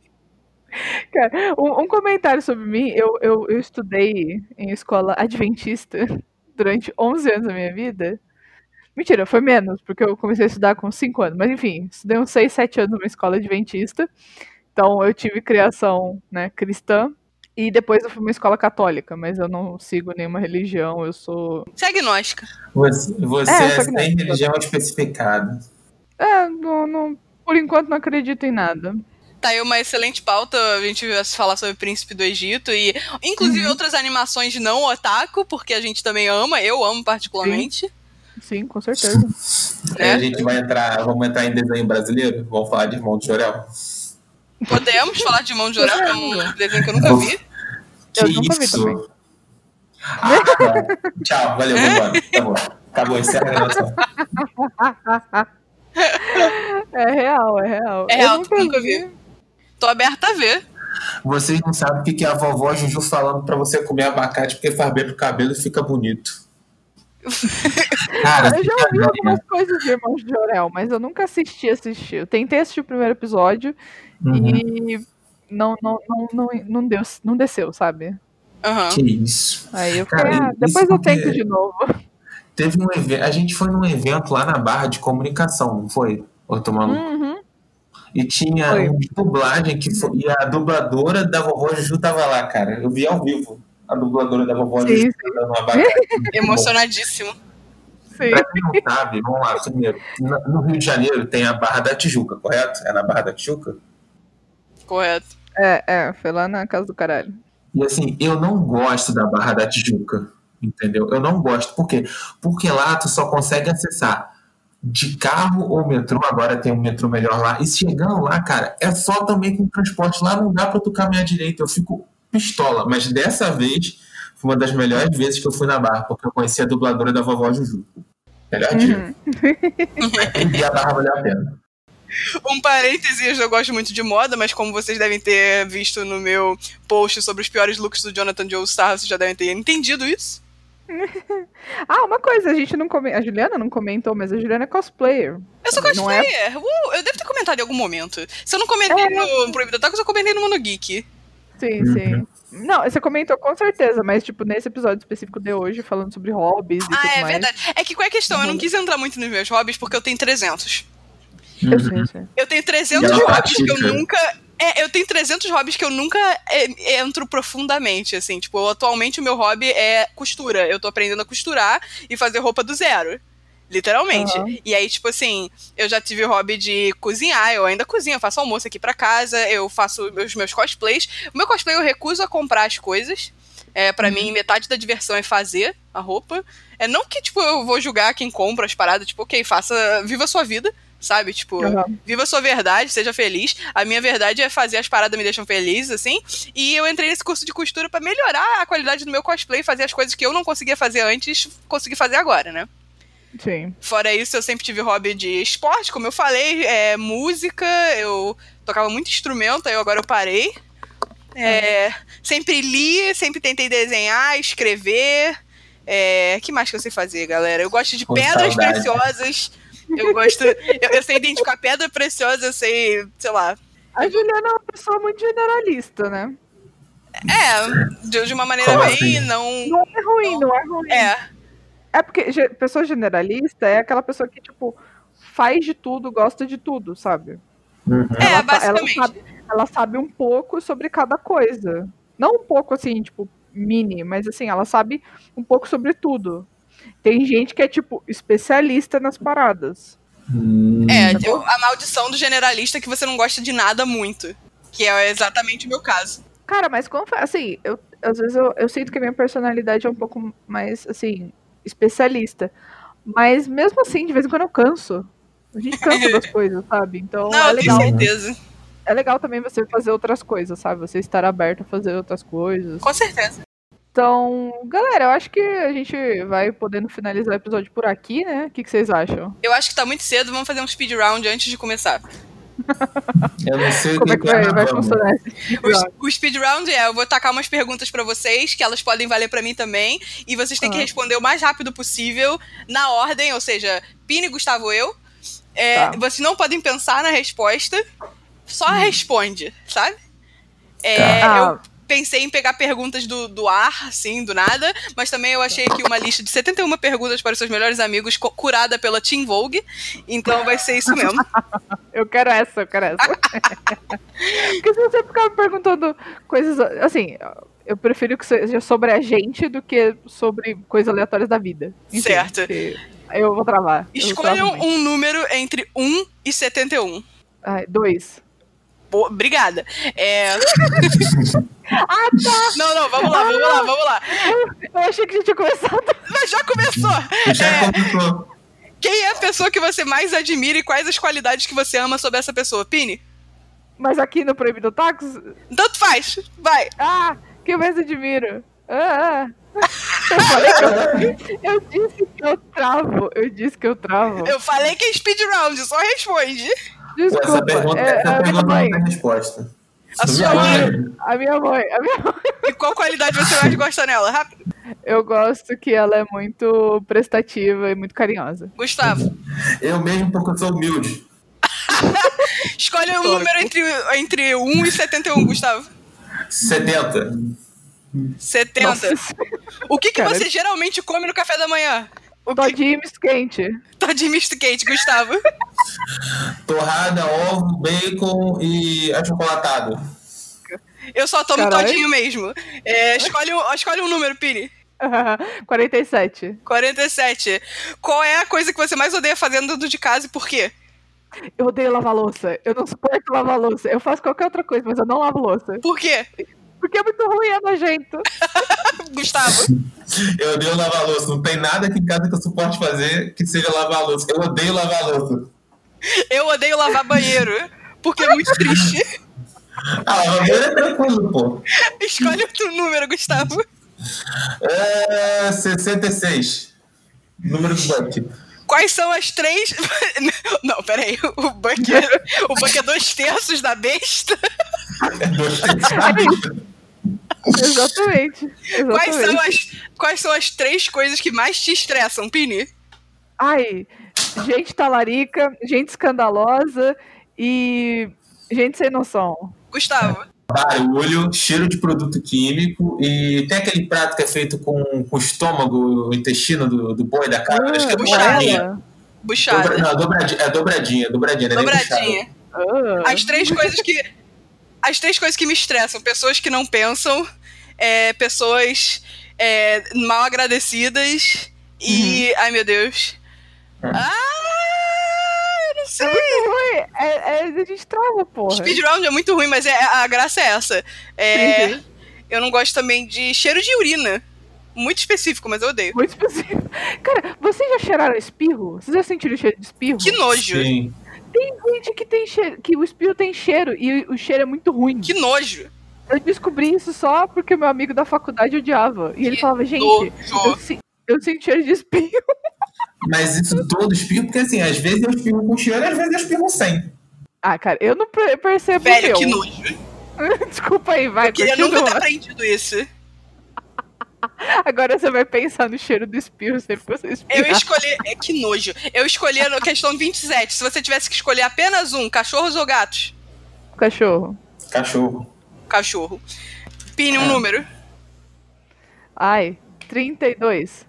Cara, um, um comentário sobre mim, eu, eu, eu estudei em escola adventista durante 11 anos da minha vida. Mentira, foi menos, porque eu comecei a estudar com 5 anos. Mas enfim, estudei uns 6, 7 anos numa escola adventista. Então eu tive criação né, cristã. E depois eu fui uma escola católica, mas eu não sigo nenhuma religião, eu sou. Você é agnóstica. Você, você É, é, sem religião especificada. É, não, não- por enquanto não acredito em nada. Tá aí uma excelente pauta, a gente vai falar sobre o Príncipe do Egito e, inclusive, Uhum. outras animações não otaku, porque a gente também ama, eu amo particularmente. Sim, com certeza. *laughs* Aí É. a gente vai entrar, vamos entrar em desenho brasileiro? Vamos falar de Irmão de Jorel? Podemos falar de Mão de Orar, que é um *laughs* desenho que eu nunca vi. Eu Que nunca vi isso? também. Ah, tá. Tchau, valeu, vamos embora. *laughs* Tá bom. Acabou, encerra a gravação. É real, é real. É Eu real, tu nunca vi. Tô aberta a ver. Vocês não sabem o que que é a vovó Juju falando pra você comer abacate porque faz bem pro cabelo e fica bonito. *laughs* Cara, Eu já ouvi bem. algumas coisas de Irmãos de Jorel, mas eu nunca assisti, assisti. Eu tentei assistir o primeiro episódio Uhum. e não, não, não, não, não, deu, não desceu, sabe? Aham. Que isso. Aí eu Cara, fiquei, ah, isso depois eu tento de novo. Teve um evento, a gente foi num evento lá na Barra de Comunicação, não foi? Ô, tomando Uhum. E tinha Foi. uma dublagem que foi, e a dubladora da vovó Juju tava lá, cara. Eu vi ao vivo a dubladora da vovó Sim, Juju sim. dando uma abacate. *laughs* Emocionadíssimo. Sim. Pra quem não sabe, vamos lá, primeiro. No Rio de Janeiro tem a Barra da Tijuca, correto? É na Barra da Tijuca? Correto. É, é, foi lá na casa do caralho. E assim, eu não gosto da Barra da Tijuca, entendeu? Eu não gosto. Por quê? Porque lá tu só consegue acessar de carro ou metrô, agora tem um metrô melhor lá. E chegando lá, cara, é só também com transporte. Lá não dá pra tu caminhar direito. Eu fico pistola. Mas dessa vez, foi uma das melhores vezes que eu fui na Barra, porque eu conheci a dubladora da vovó Juju. Melhor dia. *laughs* Uhum. E a Barra valeu a pena. Um parênteses, eu gosto muito de moda, mas como vocês devem ter visto no meu post sobre os piores looks do Jonathan Joestar, vocês já devem ter entendido isso. *laughs* Ah, uma coisa, a gente não comentou. A Juliana não comentou, mas a Juliana é cosplayer. Eu sou é- cosplayer. Uh, eu devo ter comentado em algum momento. Se eu não comentei É. no Proibido Tacos, eu comentei no Mundo Geek. Sim, Uhum. sim. Não, você comentou com certeza, mas tipo, nesse episódio específico de hoje, falando sobre hobbies e tudo Ah, é mais. verdade. É que qual é a questão? Eu não Uhum. quis entrar muito nos meus hobbies porque eu tenho 300. Eu sei, eu sei. Eu tenho 300 E ela hobbies que eu nunca. É, eu tenho 300 hobbies que eu nunca é, entro profundamente, assim. Tipo, atualmente o meu hobby é costura. Eu tô aprendendo a costurar e fazer roupa do zero. Literalmente. Aham. E aí, tipo assim, eu já tive o hobby de cozinhar, eu ainda cozinho, eu faço almoço aqui pra casa, eu faço os meus cosplays. O meu cosplay eu recuso a comprar as coisas. É, pra Uhum. mim, metade da diversão é fazer a roupa. É não que, tipo, eu vou julgar quem compra as paradas, tipo, ok, faça, viva a sua vida, sabe? Tipo, Aham. viva a sua verdade, seja feliz. A minha verdade é fazer as paradas me deixam feliz, assim. E eu entrei nesse curso de costura pra melhorar a qualidade do meu cosplay, fazer as coisas que eu não conseguia fazer antes, conseguir fazer agora, né? Sim. Fora isso, eu sempre tive hobby de esporte, como eu falei, é, música, eu tocava muito instrumento, aí eu- agora eu parei. É, sempre li, sempre tentei desenhar, escrever. É, que mais que eu sei fazer, galera? Eu gosto de Com pedras saudade. preciosas. Eu gosto. eu, eu sei identificar pedra preciosa, eu sei, sei lá. A Juliana é uma pessoa muito generalista, né? É, de, de uma maneira Como bem assim? não. Não é ruim, não é ruim. É, É porque ge- pessoa generalista é aquela pessoa que, tipo, faz de tudo, gosta de tudo, sabe? Uhum. é, ela, sa- basicamente. Ela sabe, ela sabe um pouco sobre cada coisa. Não um pouco assim, tipo, mini, mas assim, ela sabe um pouco sobre tudo. Tem gente que é, tipo, especialista nas paradas. Hum, É, eu- a maldição do generalista é que você não gosta de nada muito. Que é exatamente o meu caso. Cara, mas assim, eu, às vezes eu, eu sinto que a minha personalidade é um pouco mais, assim, especialista. Mas mesmo assim, de vez em quando eu canso. A gente cansa das *laughs* coisas, sabe? Então não, é eu tenho legal. certeza. É legal também você fazer outras coisas, sabe? Você estar aberto a fazer outras coisas. Com certeza. Então, galera, eu acho que a gente vai podendo finalizar o episódio por aqui, né? O que, que vocês acham? Eu acho que tá muito cedo, vamos fazer um speed round antes de começar. *laughs* eu não sei o Como é que vai, vai funcionar O, o speed round é, eu vou tacar umas perguntas pra vocês, que elas podem valer pra mim também, e vocês têm que Ah. responder o mais rápido possível, na ordem, ou seja, Pini, Gustavo, eu. É, Tá. Vocês não podem pensar na resposta, só responde, sabe? É, Tá. Eu pensei em pegar perguntas do, do ar, assim, do nada, mas também eu achei que uma lista de 71 perguntas para os seus melhores amigos, curada pela Team Vogue, então vai ser isso mesmo. *laughs* Eu quero essa, eu quero essa. *laughs* Porque se você ficar me perguntando coisas. Assim, eu prefiro que seja sobre a gente do que sobre coisas aleatórias da vida. Enfim, Certo. Eu vou travar. Escolham um número entre 1 e 71. Ai, dois. Obrigada. É... *laughs* Ah, tá! Não, não, vamos lá, vamos lá, vamos lá. Eu achei que a gente tinha começado. Mas já começou. Já É, começou. quem é a pessoa que você mais admira e quais as qualidades que você ama sobre essa pessoa? Pini? Mas aqui no Proibido Tacos. Tanto faz. Vai. Ah, que eu mais admiro. Ah, ah. Eu falei que eu, *laughs* eu disse que eu travo. Eu disse que eu travo. Eu falei que é speed round, só responde. Desculpa. Essa pergunta, é, essa a minha pergunta mãe. não tem resposta. A sua Minha mãe. A minha mãe. A minha mãe. E qual qualidade você mais gosta nela? Rápido. Eu gosto que ela é muito prestativa e muito carinhosa. Gustavo. Eu mesmo, porque eu sou humilde. *laughs* Escolhe um número entre, entre 1 e 71, Gustavo. 70. 70. Nossa, O que, que Cara, você geralmente come no café da manhã? O que? todinho misto quente. *laughs* Todinho misto quente, Gustavo. *laughs* Torrada, ovo, bacon e achocolatado. Eu só tomo Caralho. todinho mesmo. É, escolhe, um, escolhe um número, Pini. *laughs* 47. 47. Qual é a coisa que você mais odeia fazendo dentro de casa e por quê? Eu odeio lavar louça. Eu não suporto lavar louça. Eu faço qualquer outra coisa, mas eu não lavo louça. Por quê? Porque é muito ruim, é nojento. *laughs* Gustavo. Eu odeio lavar louça. Não tem nada aqui em casa que eu suporte fazer que seja lavar louça. Eu odeio lavar louça. Eu odeio lavar banheiro. Porque é muito triste. *laughs* Ah, lavar banheiro é tranquilo, pô. Escolhe outro número, Gustavo. É 66. Número do Buck. Quais são as três. *laughs* Não, peraí. O Buck é, o Buck é dois terços da besta. É dois sabe? Exatamente. Quais são, Exatamente. as, quais são as três coisas que mais te estressam, Pini? Ai, gente talarica, gente escandalosa e gente sem noção. Gustavo. Barulho, cheiro de produto químico e tem aquele prato que é feito com, com o estômago, o intestino do, do boi da cabra. acho que é buchada. dobradinha. ela. Buchada. Dobra, não, dobradinha, é dobradinha, dobradinha. é Dobradinha. Ah. As três coisas que. As três coisas que me estressam: pessoas que não pensam, é, pessoas é, mal agradecidas e. Ai meu Deus. Hum. Ah, eu não É sei. muito ruim. É, é, a gente trava, porra. Speedround é muito ruim, mas é, a graça é essa. É, Entendi. eu não gosto também de cheiro de urina. Muito específico, mas eu odeio. Muito específico. Cara, vocês já cheiraram espirro? Vocês já sentiram o cheiro de espirro? Que nojo. Sim. Tem gente que tem cheiro, que o espirro tem cheiro e o cheiro é muito ruim. Que nojo. Eu descobri isso só porque meu amigo da faculdade odiava. E ele Que falava, gente, eu, si- eu sinto cheiro de espirro. *laughs* Mas isso todo espirro, porque assim, às vezes eu espirro com cheiro, às vezes eu espirro sem. Ah, cara, eu não per- percebo o Velho, meu. que nojo. *laughs* Desculpa aí, vai, Eu queria nunca ter aprendido isso. Agora você vai pensar no cheiro do espirro sempre que você Eu espirrar. escolhi. É que nojo. Eu escolhi a questão 27. Se você tivesse que escolher apenas um, cachorros ou gatos? Cachorro. Cachorro. Cachorro. Pine um É. número. Ai, 32.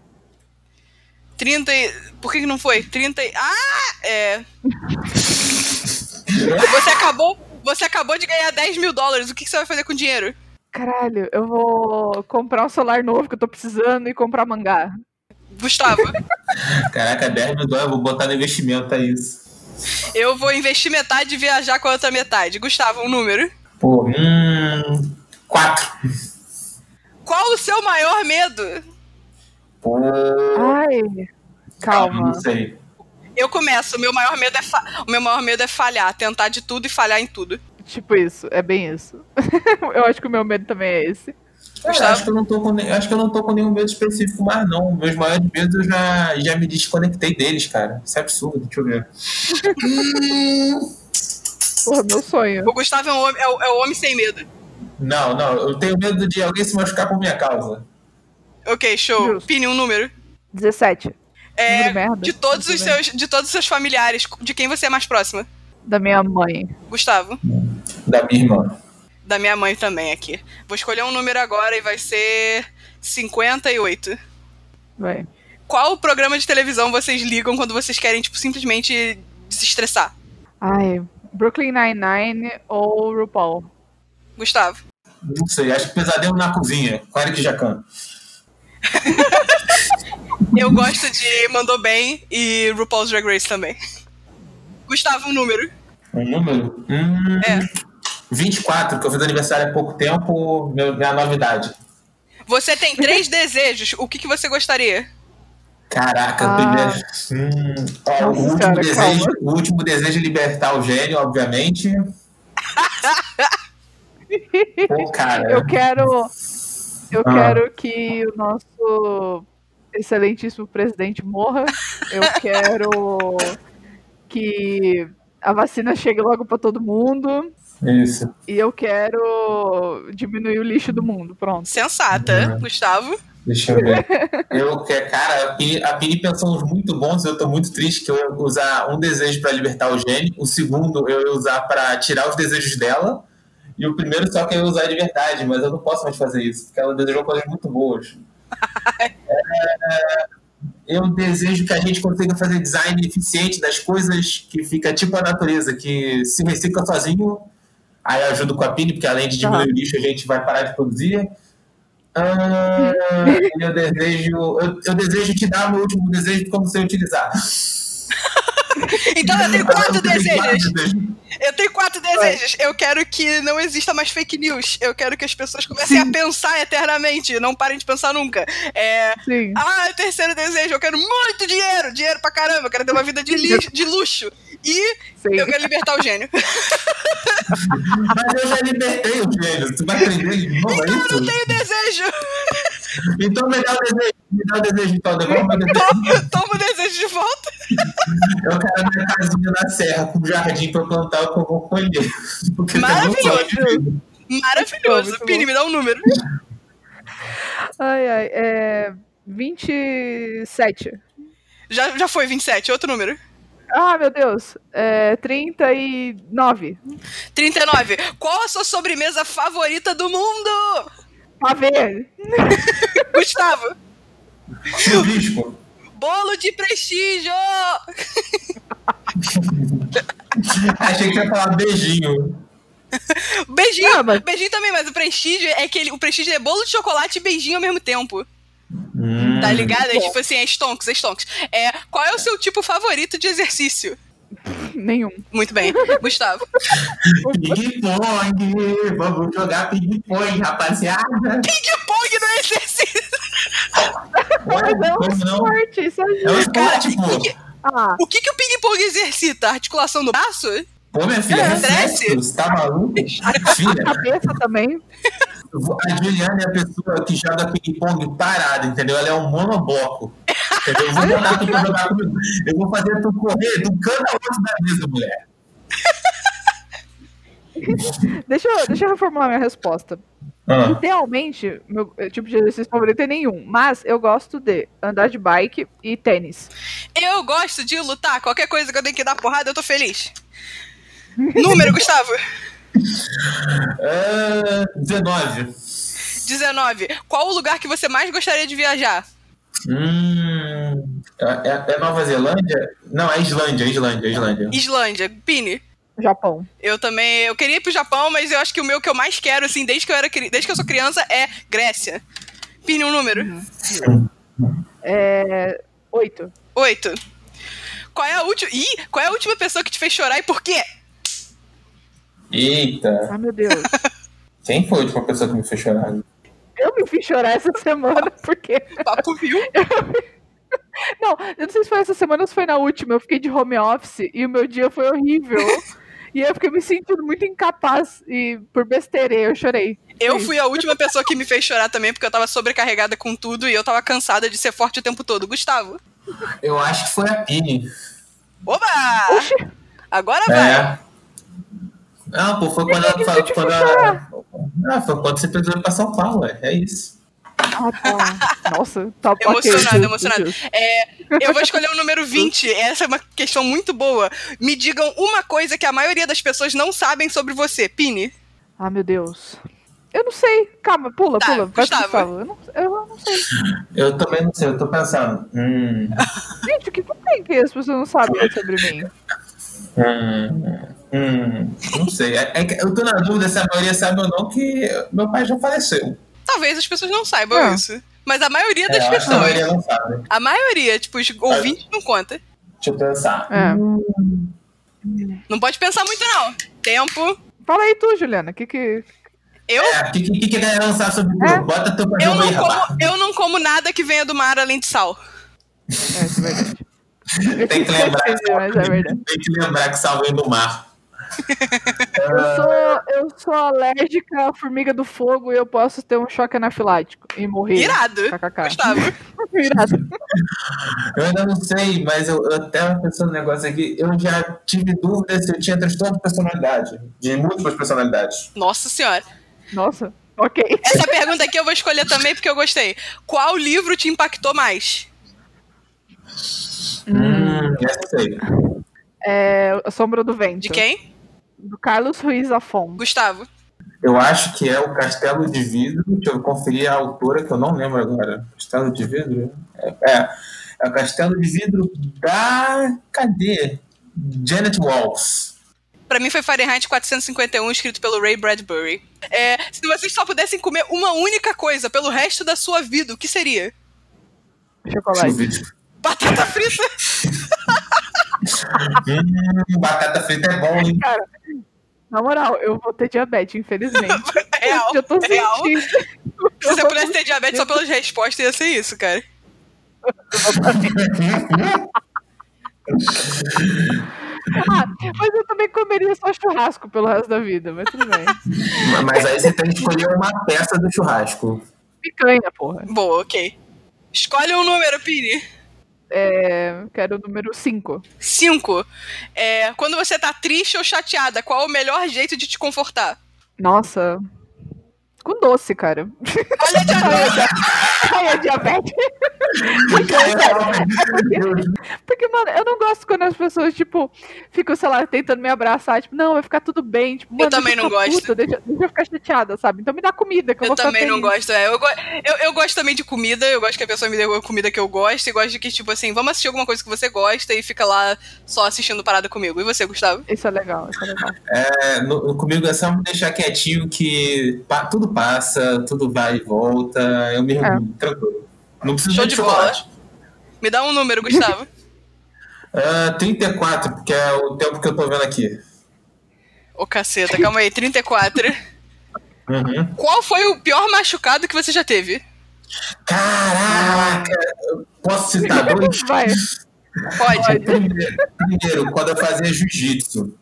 30. e- Por que, que não foi? 30. e- Ah! É. *laughs* Você acabou. Você acabou de ganhar 10 mil dólares. O que, que você vai fazer com o dinheiro? Caralho, eu vou comprar um celular novo que eu tô precisando e comprar mangá. Gustavo. Caraca, 10 mil dólares, vou botar no investimento, é isso. Eu vou investir metade e viajar com a outra metade. Gustavo, um número. Pô, hum. 4. Qual o seu maior medo? Pô. Ai, calma. Não sei. Eu começo. O meu maior medo é fa- o meu maior medo é falhar, tentar de tudo e falhar em tudo. Tipo isso, é bem isso. *laughs* eu acho que o meu medo também é esse. Gustavo? acho que eu não tô com, acho que eu não tô com nenhum medo específico mais, não. Meus maiores medos eu já, já me desconectei deles, cara. Isso é absurdo, deixa eu ver. Hum, *laughs* Porra, meu sonho. O Gustavo é, um homem, é, o, é o homem sem medo. não, não, eu tenho medo de alguém se machucar por minha causa. Ok, show. Justo. Pini, um número. 17. É, Número merda. de todos os seus, de todos os seus familiares, de quem você é mais próxima? Da minha mãe. Gustavo. Da minha irmã. Da minha mãe também aqui. Vou escolher um número agora e vai ser 58. Vai. Qual programa de televisão vocês ligam quando vocês querem, tipo, simplesmente desestressar? Ai, Brooklyn Nine-Nine ou RuPaul? Gustavo. Não sei, acho que pesadelo na cozinha. com Eric Jacan. *laughs* Eu gosto de Mandou Bem e RuPaul's Drag Race também. Gustavo, um número. Um número? Hum, É. 24, que eu fiz aniversário há pouco tempo, meu, minha novidade. Você tem três *laughs* desejos. O que, que você gostaria? Caraca, Ah. primeiro. Hum, ó, o, último senhora, desejo, calma. o último desejo é libertar o gênio, obviamente. *laughs* Pô, cara. Eu quero. Eu Ah. quero que o nosso excelentíssimo presidente morra. Eu *laughs* quero que a vacina chegue logo pra todo mundo. Isso. E eu quero diminuir o lixo do mundo. Pronto. Sensata. Uhum. Gustavo. Deixa eu ver. *laughs* Eu quero, cara, a Pini, a Pini pensou uns muito bons. Eu tô muito triste que eu ia usar um desejo para libertar o gênio, o segundo eu ia usar para tirar os desejos dela, e o primeiro só que eu ia usar de verdade, mas eu não posso mais fazer isso, porque ela desejou coisas muito boas. *laughs* É, eu desejo que a gente consiga fazer design eficiente das coisas que fica tipo a natureza, que se recicla sozinho. Aí eu ajudo com a Pini, porque além de diminuir o lixo, a gente vai parar de produzir. Ah, eu desejo. Eu, eu desejo te dar meu último desejo quando você utilizar. *laughs* Então eu tenho quatro desejos. Eu tenho quatro desejos. Eu quero que não exista mais fake news. Eu quero que as pessoas comecem a pensar eternamente. Não parem de pensar nunca. É. Sim. Ah, terceiro desejo. Eu quero muito dinheiro. Dinheiro pra caramba. Eu quero ter uma vida de, li- de luxo. E Sim. eu quero libertar o gênio. *laughs* Mas eu já libertei os gênios. Tu vai aprender de novo, é Eu não tenho desejo. Então me dá o desejo. Me dá o desejo. Devolve meu desejo. Toma, toma o desejo de volta. Eu quero minha casinha na serra com um jardim pra eu plantar o que eu vou colher. De vida. Maravilhoso. Muito bom. Pini, me dá um número. Ai, ai. É. 27. Já, já foi 27. Outro número. Ah, meu Deus. É. 39. 39. Qual a sua sobremesa favorita do mundo? Pavê. *laughs* Gustavo. Chuvisco. Bolo de prestígio! *laughs* Achei que ia falar beijinho. Beijinho! Ah, mas- Beijinho também, mas o prestígio é que ele, o prestígio é bolo de chocolate e beijinho ao mesmo tempo. Hum. Tá ligado? É tipo assim, é stonks, é stonks. É, qual é o seu tipo favorito de exercício? Nenhum. Muito bem. *laughs* Gustavo. Ping-pong. Vamos jogar ping-pong, rapaziada. Ping-pong no exercício! Ué, Mas é um esporte, isso É um ajuda. esporte, pô. Ah, O que, que o ping-pong exercita? A articulação do braço? Pô, minha filha, É, reflexo. cresce. Você tá maluco? *laughs* a Filha, cabeça também. a Juliana é a pessoa que joga ping-pong parada, entendeu? Ela é um monobloco. Eu vou botar tu pra jogar comigo. Eu vou fazer tu correr do canto ao outro da mesa, mulher. *laughs* Deixa eu, deixa eu reformular minha resposta. Ah, Idealmente, meu eh, tipo de exercício favorito é nenhum, mas eu gosto de andar de bike e tênis. Eu gosto de lutar. Qualquer coisa que eu tenho que dar porrada, eu tô feliz. *laughs* Número, Gustavo. *laughs* é, 19. 19. Qual o lugar que você mais gostaria de viajar? Hum, é, é Nova Zelândia? Não, é Islândia, é Islândia, é Islândia. Islândia. Pini. Japão. Eu também, eu queria ir pro Japão, mas eu acho que o meu que eu mais quero, assim, desde que eu era desde que eu sou criança, é Grécia. Pine um número. É. Oito. Oito. Qual é a última. Ih, qual é a última pessoa que te fez chorar e por quê? Eita, Ai, meu Deus. *laughs* quem foi a última pessoa que me fez chorar? Eu me fiz chorar essa semana, *laughs* porque. Papo viu? Não, eu não sei se foi essa semana ou se foi na última. Eu fiquei de home office e o meu dia foi horrível. *laughs* e eu fiquei me sentindo muito incapaz. E por besteira, eu chorei. Eu fui a última pessoa que me fez chorar também, porque eu tava sobrecarregada com tudo e eu tava cansada de ser forte o tempo todo. Gustavo. Eu acho que foi a Pini. Oba! Oxi, Agora vai. É. Não, pô, foi quando ela falou. Quando ela... Ah, foi quando você precisou ir pra São Paulo, é, é isso. Ah, tá. Nossa, tá emocionada. justo. É, eu vou escolher o número 20. Essa é uma questão muito boa. Me digam uma coisa que a maioria das pessoas não sabem sobre você. Pini. Ah, meu Deus. Eu não sei. Calma, pula, Tá, pula. Vai, Gustavo. Gustavo. Eu não, eu não sei. Eu também não sei, eu tô pensando. Hum, Gente, o que que tem que as pessoas não sabem sobre mim? hum, hum, não sei. É, é eu tô na dúvida se a maioria sabe ou não que meu pai já faleceu. Talvez as pessoas não saibam Ah. isso. Mas a maioria das É, eu acho que a pessoas. maioria não sabe. A maioria, tipo, os ouvintes não conta. Deixa eu pensar. É. Não pode pensar muito, não. Tempo. Fala aí tu, Juliana. O que que. Eu, É, o que, que, que a galera não sabe sobre tu? É? Bota teu eu, não como, eu não como nada que venha do mar além de sal. É, isso é verdade. Tem que lembrar que é. Tem que lembrar que sal vem do mar. Eu sou, eu sou alérgica à formiga do fogo e eu posso ter um choque anafilático e morrer. Irado. KKK. Gustavo. *laughs* Irado. Eu ainda não sei, mas eu, eu até tava pensando no negócio aqui. Eu já tive dúvida se eu tinha transtorno de personalidade. De múltiplas personalidades. Nossa senhora. Nossa, ok. Essa pergunta aqui eu vou escolher também porque eu gostei. Qual livro te impactou mais? Hum, essa eu sei. É A Sombra do Vento. De quem? Do Carlos Ruiz Afon. Gustavo. Eu acho que é o Castelo de Vidro. Deixa eu conferir a autora, que eu não lembro agora. Castelo de Vidro? É, é, é o Castelo de Vidro da. Cadê? Janet Walls. Pra mim foi Fahrenheit 451, escrito pelo Ray Bradbury. É, se vocês só pudessem comer uma única coisa pelo resto da sua vida, o que seria? Chocolate. Batata frita? *laughs* Hum, batata frita é bom, hein? Cara, na moral, eu vou ter diabetes, infelizmente. Real, *laughs* eu já tô real. sentindo. Se você pudesse ter diabetes só pelas respostas, ia ser isso, cara. Ah, mas eu também comeria só churrasco pelo resto da vida, mas tudo bem. *laughs* Mas aí você tem que escolher uma peça do churrasco. Picanha, porra. Boa, ok. Escolhe um número, Pini. É, quero o número 5. Cinco. É, quando você tá triste ou chateada, qual é o melhor jeito de te confortar? Nossa. Com doce, cara. Olha a diabetes. *laughs* Ai, é diabetes. Porque, mano, eu não gosto quando as pessoas, tipo, ficam, sei lá, tentando me abraçar. Tipo, não, vai ficar tudo bem. Tipo, mano, também não gosto. puta, deixa, deixa eu ficar chateada, sabe? Então me dá comida, que eu, Eu vou ficar também não feliz. gosto. É, eu, go- eu, eu gosto também de comida, eu gosto que a pessoa me dê a comida que eu gosto, e gosto de que, tipo assim, vamos assistir alguma coisa que você gosta e fica lá só assistindo parada comigo. E você, Gustavo? Isso é legal, isso é legal. É, no- no- comigo é só me deixar quietinho que pa- tudo passa, tudo vai e volta. Eu me É. tranquilo. Não preciso Show de bola. Me dá um número, Gustavo. *laughs* Ah, 34, porque é o tempo que eu tô vendo aqui. Ô, caceta, calma aí, 34. Uhum. Qual foi o pior machucado que você já teve? Caraca! eu Posso citar *laughs* dois? Vai. Pode. Primeiro, primeiro, quando eu fazia jiu-jitsu.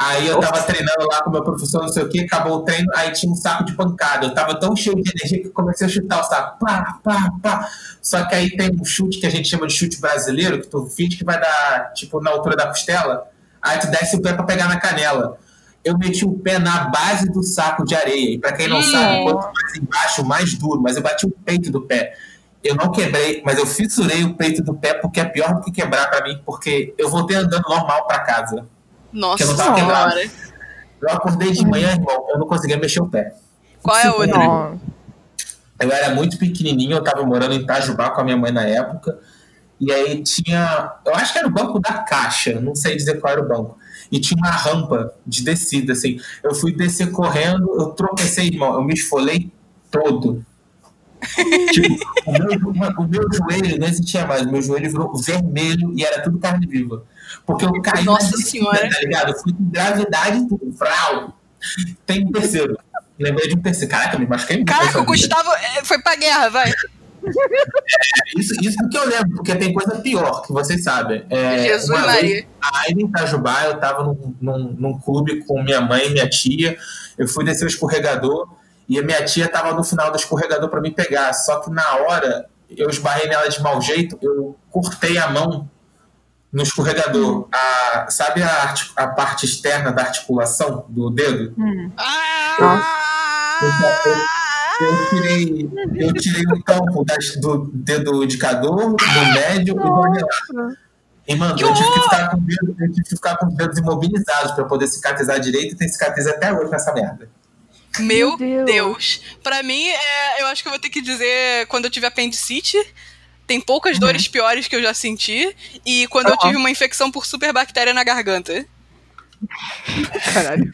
Aí eu tava treinando lá com o meu professor, não sei o que, acabou o treino, aí tinha um saco de pancada. Eu tava tão cheio de energia que comecei a chutar o saco. Pá, pá, pá. Só que aí tem um chute que a gente chama de chute brasileiro, que tu finge que vai dar, tipo, na altura da costela, aí tu desce o pé pra pegar na canela. Eu meti o pé na base do saco de areia. E pra quem não sabe, quanto mais embaixo, mais duro. Mas eu bati o peito do pé. Eu não quebrei, mas eu fissurei o peito do pé porque é pior do que quebrar pra mim, porque eu voltei andando normal pra casa. Nossa Que eu não tava senhora. Eu acordei de manhã, irmão, eu não conseguia mexer o pé. Qual é a outra? Eu era muito pequenininho, eu tava morando em Itajubá com a minha mãe na época. E aí tinha. Eu acho que era o banco da Caixa, não sei dizer qual era o banco. e tinha uma rampa de descida, assim. Eu fui descer correndo, eu tropecei, irmão, eu me esfolei todo. *laughs* tipo, o, meu, o meu joelho não existia mais, o meu joelho virou vermelho e era tudo carne viva. Porque eu caí Nossa senhora. tá ligado? Eu fui com gravidade e tudo, frau. Tem um terceiro. Lembrei de um terceiro. Caraca, me machuquei muito. Caraca, o vida. Gustavo é, foi pra guerra, vai. Isso, isso que eu lembro, porque tem coisa pior, que vocês sabem. É, Jesus uma Maria. vez, Aí em Itajubá, eu tava num, num, num clube com minha mãe e minha tia. Eu fui descer o escorregador e a minha tia tava no final do escorregador para me pegar. Só que na hora, eu esbarrei nela de mau jeito, eu cortei a mão no escorregador. A, sabe a, arti- a parte externa da articulação do dedo? Ah! Eu tirei, eu tirei o tampo das- do dedo indicador, do médio e do anelar. E, mano, eu tive, que ficar com o dedo, eu tive que ficar com os dedos imobilizados para poder cicatrizar direito e tem cicatriz até hoje nessa merda. Meu Meu Deus. Deus. Pra mim, é, eu acho que eu vou ter que dizer quando eu tive apendicite. Tem poucas Uhum. dores piores que eu já senti. E quando eu Aham. tive uma infecção por superbactéria na garganta. Caralho.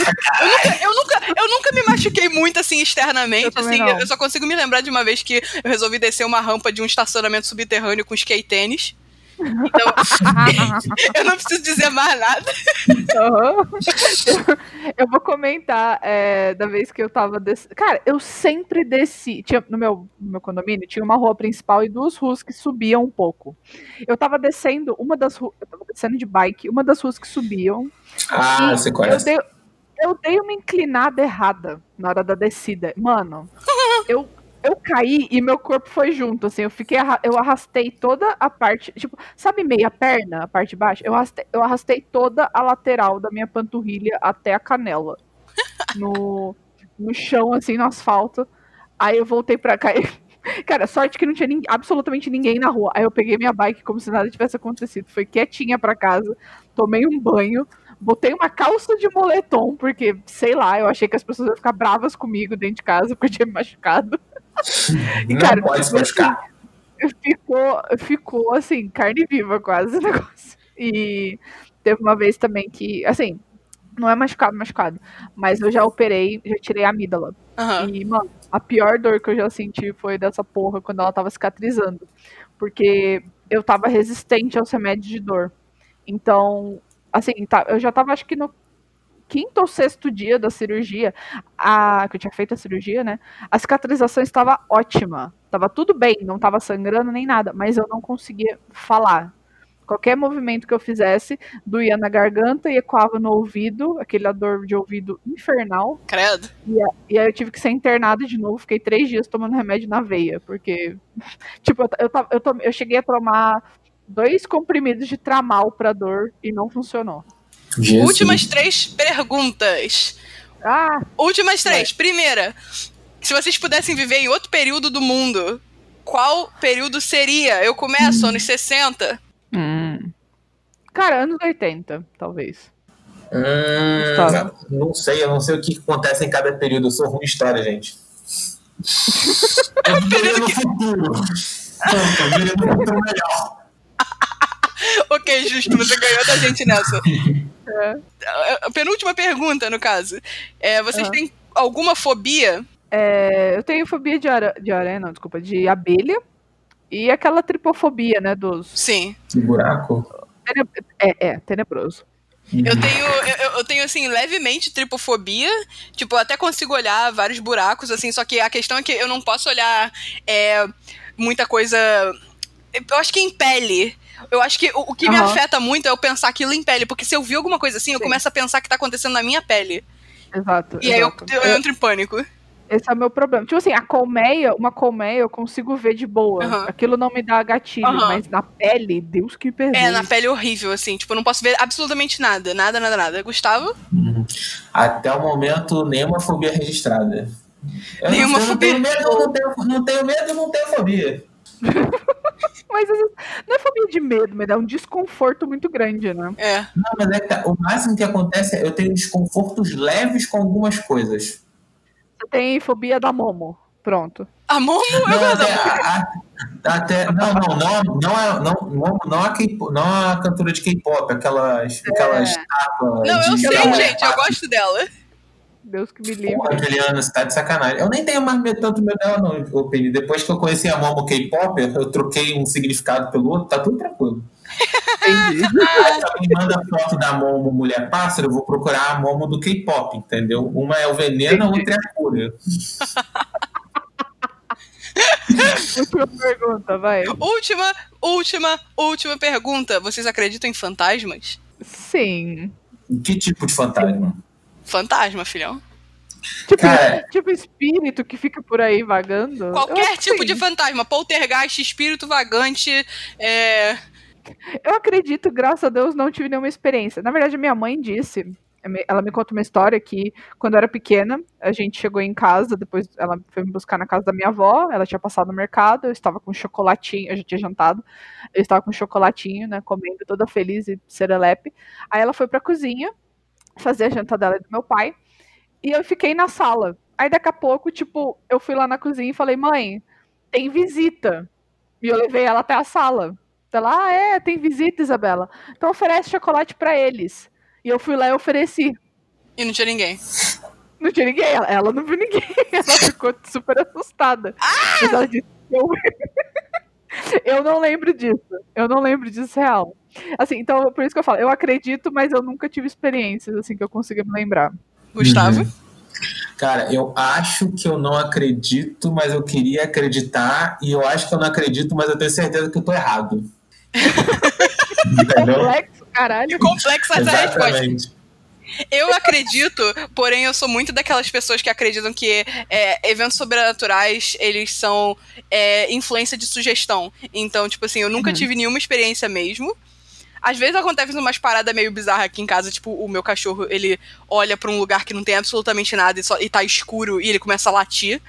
Eu nunca, eu nunca me machuquei muito assim externamente. Eu assim, eu só consigo me lembrar de uma vez que eu resolvi descer uma rampa de um estacionamento subterrâneo com skate tênis. Então, *laughs* eu não preciso dizer mais nada. Aham. *laughs* eu vou comentar é, da vez que eu tava descendo. Cara, eu sempre desci. Tinha, no, meu, no meu condomínio tinha uma rua principal e duas ruas que subiam um pouco. Eu tava descendo uma das ruas. Eu tava descendo de bike, uma das ruas que subiam. Ah, você eu conhece. dei, eu dei uma inclinada errada na hora da descida. Mano, *laughs* eu. Eu caí e meu corpo foi junto, assim, eu fiquei, eu arrastei toda a parte, tipo, sabe meia perna, a parte de baixo? Eu arrastei, eu arrastei toda a lateral da minha panturrilha até a canela. *laughs* No, no chão, assim, no asfalto. Aí eu voltei pra cá. e- *laughs* Cara, sorte que não tinha absolutamente ninguém na rua. Aí eu peguei minha bike como se nada tivesse acontecido. Fui quietinha pra casa, tomei um banho, botei uma calça de moletom, porque, sei lá, eu achei que as pessoas iam ficar bravas comigo dentro de casa porque eu tinha me machucado. *laughs* E, *laughs* Não cara, pode se machucar. ficou, ficou assim, carne viva quase o *laughs* negócio. E teve uma vez também que, assim, não é machucado, machucado, mas eu já operei, já tirei a amígdala. Aham. E, mano, a pior dor que eu já senti foi dessa porra quando ela tava cicatrizando. Porque eu tava resistente aos remédios de dor. Então, assim, tá, eu já tava acho que no quinto ou sexto dia da cirurgia, a, que eu tinha feito a cirurgia, né? A cicatrização estava ótima. Tava tudo bem, não tava sangrando nem nada, mas eu não conseguia falar. Qualquer movimento que eu fizesse doía na garganta e ecoava no ouvido, aquele dor de ouvido infernal. Credo. E aí eu tive que ser internada de novo, fiquei três dias tomando remédio na veia, porque, *laughs* tipo, eu, eu, eu, eu cheguei a tomar dois comprimidos de tramal pra dor e não funcionou. Jesus. Últimas três perguntas. Ah, Últimas três. Primeira, se vocês pudessem viver em outro período do mundo, qual período seria? Eu começo anos 60. cara, anos 80, talvez. Hum, não sei, eu não sei o que acontece em cada período. Eu sou ruim em história, gente. *laughs* Eu viveria no futuro. Eu viveria no futuro melhor. *laughs* ok, justo, você ganhou da gente nessa. A penúltima pergunta, no caso. É, vocês Ah. têm alguma fobia? É, eu tenho fobia de, ara... de aranha, não, desculpa, de abelha. E aquela tripofobia, né, dos... Sim. Que buraco. É, é, tenebroso. Eu tenho, eu, eu tenho, assim, levemente tripofobia. Tipo, eu até consigo olhar vários buracos, assim, só que a questão é que eu não posso olhar é, muita coisa. Eu acho que em pele. Eu acho que o, o que me Aham. afeta muito é eu pensar aquilo em pele. Porque se eu vi alguma coisa assim, eu Sim. começo a pensar que tá acontecendo na minha pele. Exato. E aí eu, exato. eu entro em pânico. Esse é o meu problema. Tipo assim, a colmeia, uma colmeia eu consigo ver de boa. Aham. Aquilo não me dá gatilho, Aham. mas na pele, Deus que perdoe. É, na pele horrível, assim. Tipo, eu não posso ver absolutamente nada. Nada, nada, nada. Gustavo? Uhum. Até o momento, nenhuma fobia registrada. Eu Nenhuma não, eu fobia. Não tenho medo, não tenho, não tenho medo, não tenho fobia. *laughs* Mas não é fobia de medo, mas é um desconforto muito grande, né? É. Não, mas é que tá, o máximo que acontece é eu tenho desconfortos leves com algumas coisas. Você tem fobia da Momo. Pronto. A Momo, eu Não, gosto da até Momo. a, a- Até, não, não, não, não, é, não, não, não, a, não a cantora de K-pop, aquela, aquela é. estátua. Não, eu sei, gente, eu gosto dela. Deus que me livre. Porra, Juliana, você tá de sacanagem. Eu nem tenho mais medo tanto medo dela, não, Penny. Depois que eu conheci a Momo K-pop, eu troquei um significado pelo outro, tá tudo tranquilo. Entendi. *laughs* Se alguém manda foto da Momo Mulher Pássaro, eu vou procurar a Momo do K-pop, entendeu? Uma é o veneno, a outra é a cura. *laughs* última pergunta, vai. Última, última, última pergunta. Vocês acreditam em fantasmas? Sim. Que tipo de fantasma? Fantasma, filhão. Tipo, Cara, tipo espírito que fica por aí vagando. Qualquer tipo de fantasma, poltergeist, espírito vagante, é... Eu acredito, graças a Deus, não tive nenhuma experiência. Na verdade, minha mãe disse ela me conta uma história que, quando eu era pequena, a gente chegou em casa, depois ela foi me buscar na casa da minha avó, ela tinha passado no mercado, eu estava com chocolatinho, a gente tinha jantado, eu estava com chocolatinho, né, comendo toda feliz e serelepe. Aí ela foi pra cozinha, fazer a janta dela e do meu pai, e eu fiquei na sala. Aí daqui a pouco, tipo, eu fui lá na cozinha e falei, mãe, tem visita. E eu levei ela até a sala. Ela, ah, é, tem visita, Isabela. Então oferece chocolate para eles. E eu fui lá e ofereci. E não tinha ninguém. Não tinha ninguém, ela, ela não viu ninguém. *laughs* Ela ficou super assustada. Ah! Mas ela disse, eu... *laughs* eu não lembro disso. Eu não lembro disso real. Assim, então, por isso que eu falo, eu acredito, mas eu nunca tive experiências assim que eu consiga me lembrar. Gustavo? Uhum. Cara, eu acho que eu não acredito, mas eu queria acreditar, e eu acho que eu não acredito, mas eu tenho certeza que eu tô errado. *laughs* Complexo, caralho. Que complexo essa resposta. Eu acredito, porém eu sou muito daquelas pessoas que acreditam que é, eventos sobrenaturais, eles são é, influência de sugestão. Então, tipo assim, eu nunca uhum. tive nenhuma experiência mesmo. Às vezes acontece umas paradas meio bizarras aqui em casa, tipo, o meu cachorro, ele olha para um lugar que não tem absolutamente nada e, só, e tá escuro e ele começa a latir.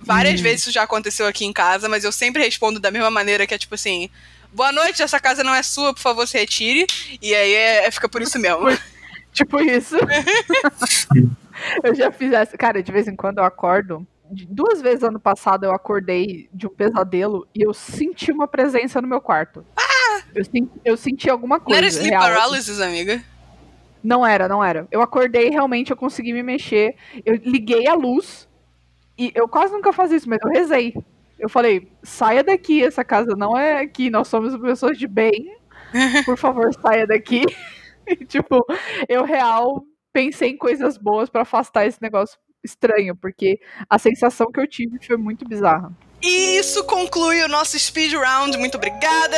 Várias uhum. vezes isso já aconteceu aqui em casa, mas eu sempre respondo da mesma maneira que é tipo assim: boa noite, essa casa não é sua, por favor, se retire. E aí é, é fica por isso mesmo. Tipo isso. *laughs* eu já fiz essa. Cara, de vez em quando eu acordo. Duas vezes ano passado eu acordei de um pesadelo e eu senti uma presença no meu quarto. Ah! Eu, senti, eu senti alguma coisa. Não era sleep real. paralysis, amiga? Não era, não era. Eu acordei realmente, eu consegui me mexer. Eu liguei a luz. E eu quase nunca faço isso, mas eu rezei. Eu falei, saia daqui, essa casa não é aqui, nós somos pessoas de bem. *laughs* Por favor, saia daqui. *laughs* E, tipo, eu real pensei em coisas boas para afastar esse negócio estranho, porque a sensação que eu tive foi muito bizarra. E isso conclui o nosso speed round. Muito obrigada.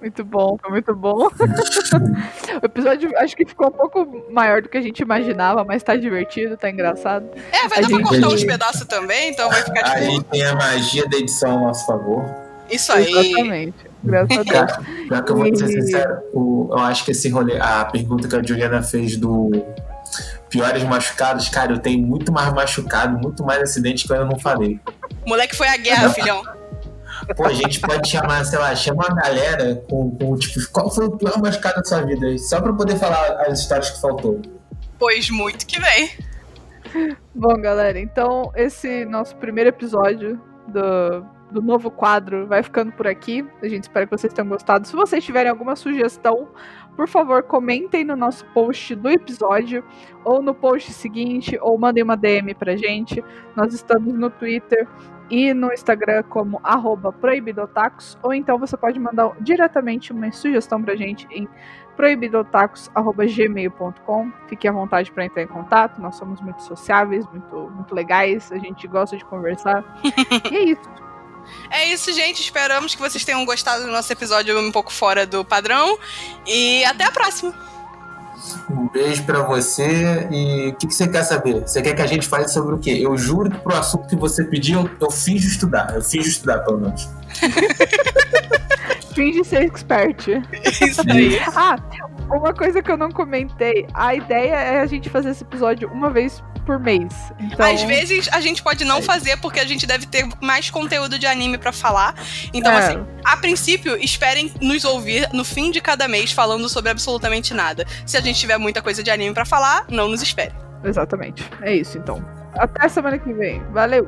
Muito bom, foi muito bom. *laughs* o episódio acho que ficou um pouco maior do que a gente imaginava, mas tá divertido, tá engraçado. É, vai a dar gente... pra cortar uns pedaços também, então vai ficar tipo. Aí tem a magia da edição a nosso favor. Isso aí. Exatamente. Graças a Deus. Já que eu vou ser sincero, eu acho que esse rolê, a pergunta que a Juliana fez do piores machucados, cara, eu tenho muito mais machucado, muito mais acidente que eu ainda não falei. moleque foi a guerra, filhão. Pô, a gente pode chamar, sei lá, chama uma galera com, com tipo, qual foi o pior machucado da sua vida? Só pra poder falar as histórias que faltou. Pois muito que vem. Bom, galera, então esse nosso primeiro episódio do, do novo quadro vai ficando por aqui. A gente espera que vocês tenham gostado. Se vocês tiverem alguma sugestão, por favor, comentem no nosso post do episódio, ou no post seguinte, ou mandem uma DM pra gente. Nós estamos no Twitter e no Instagram como proibidotacos, ou então você pode mandar diretamente uma sugestão pra gente em proibidotacos.gmail.com. Fique à vontade para entrar em contato, nós somos muito sociáveis, muito, muito legais, a gente gosta de conversar. *laughs* e é isso. É isso, gente. Esperamos que vocês tenham gostado do nosso episódio um pouco fora do padrão. E até a próxima! Um beijo para você. E o que, que, você quer saber? Você quer que a gente fale sobre o quê? Eu juro que pro assunto que você pediu, eu, eu fiz de estudar. Eu fiz de estudar, pelo menos. *laughs* Finge ser expert. Isso aí. ah, uma coisa que eu não comentei. A ideia é a gente fazer esse episódio uma vez por mês. Então... Às vezes a gente pode não fazer porque a gente deve ter mais conteúdo de anime para falar. Então, é. assim, a princípio, esperem nos ouvir no fim de cada mês falando sobre absolutamente nada. Se a gente tiver muita coisa de anime para falar, não nos espere. Exatamente. É isso, então. Até semana que vem. Valeu!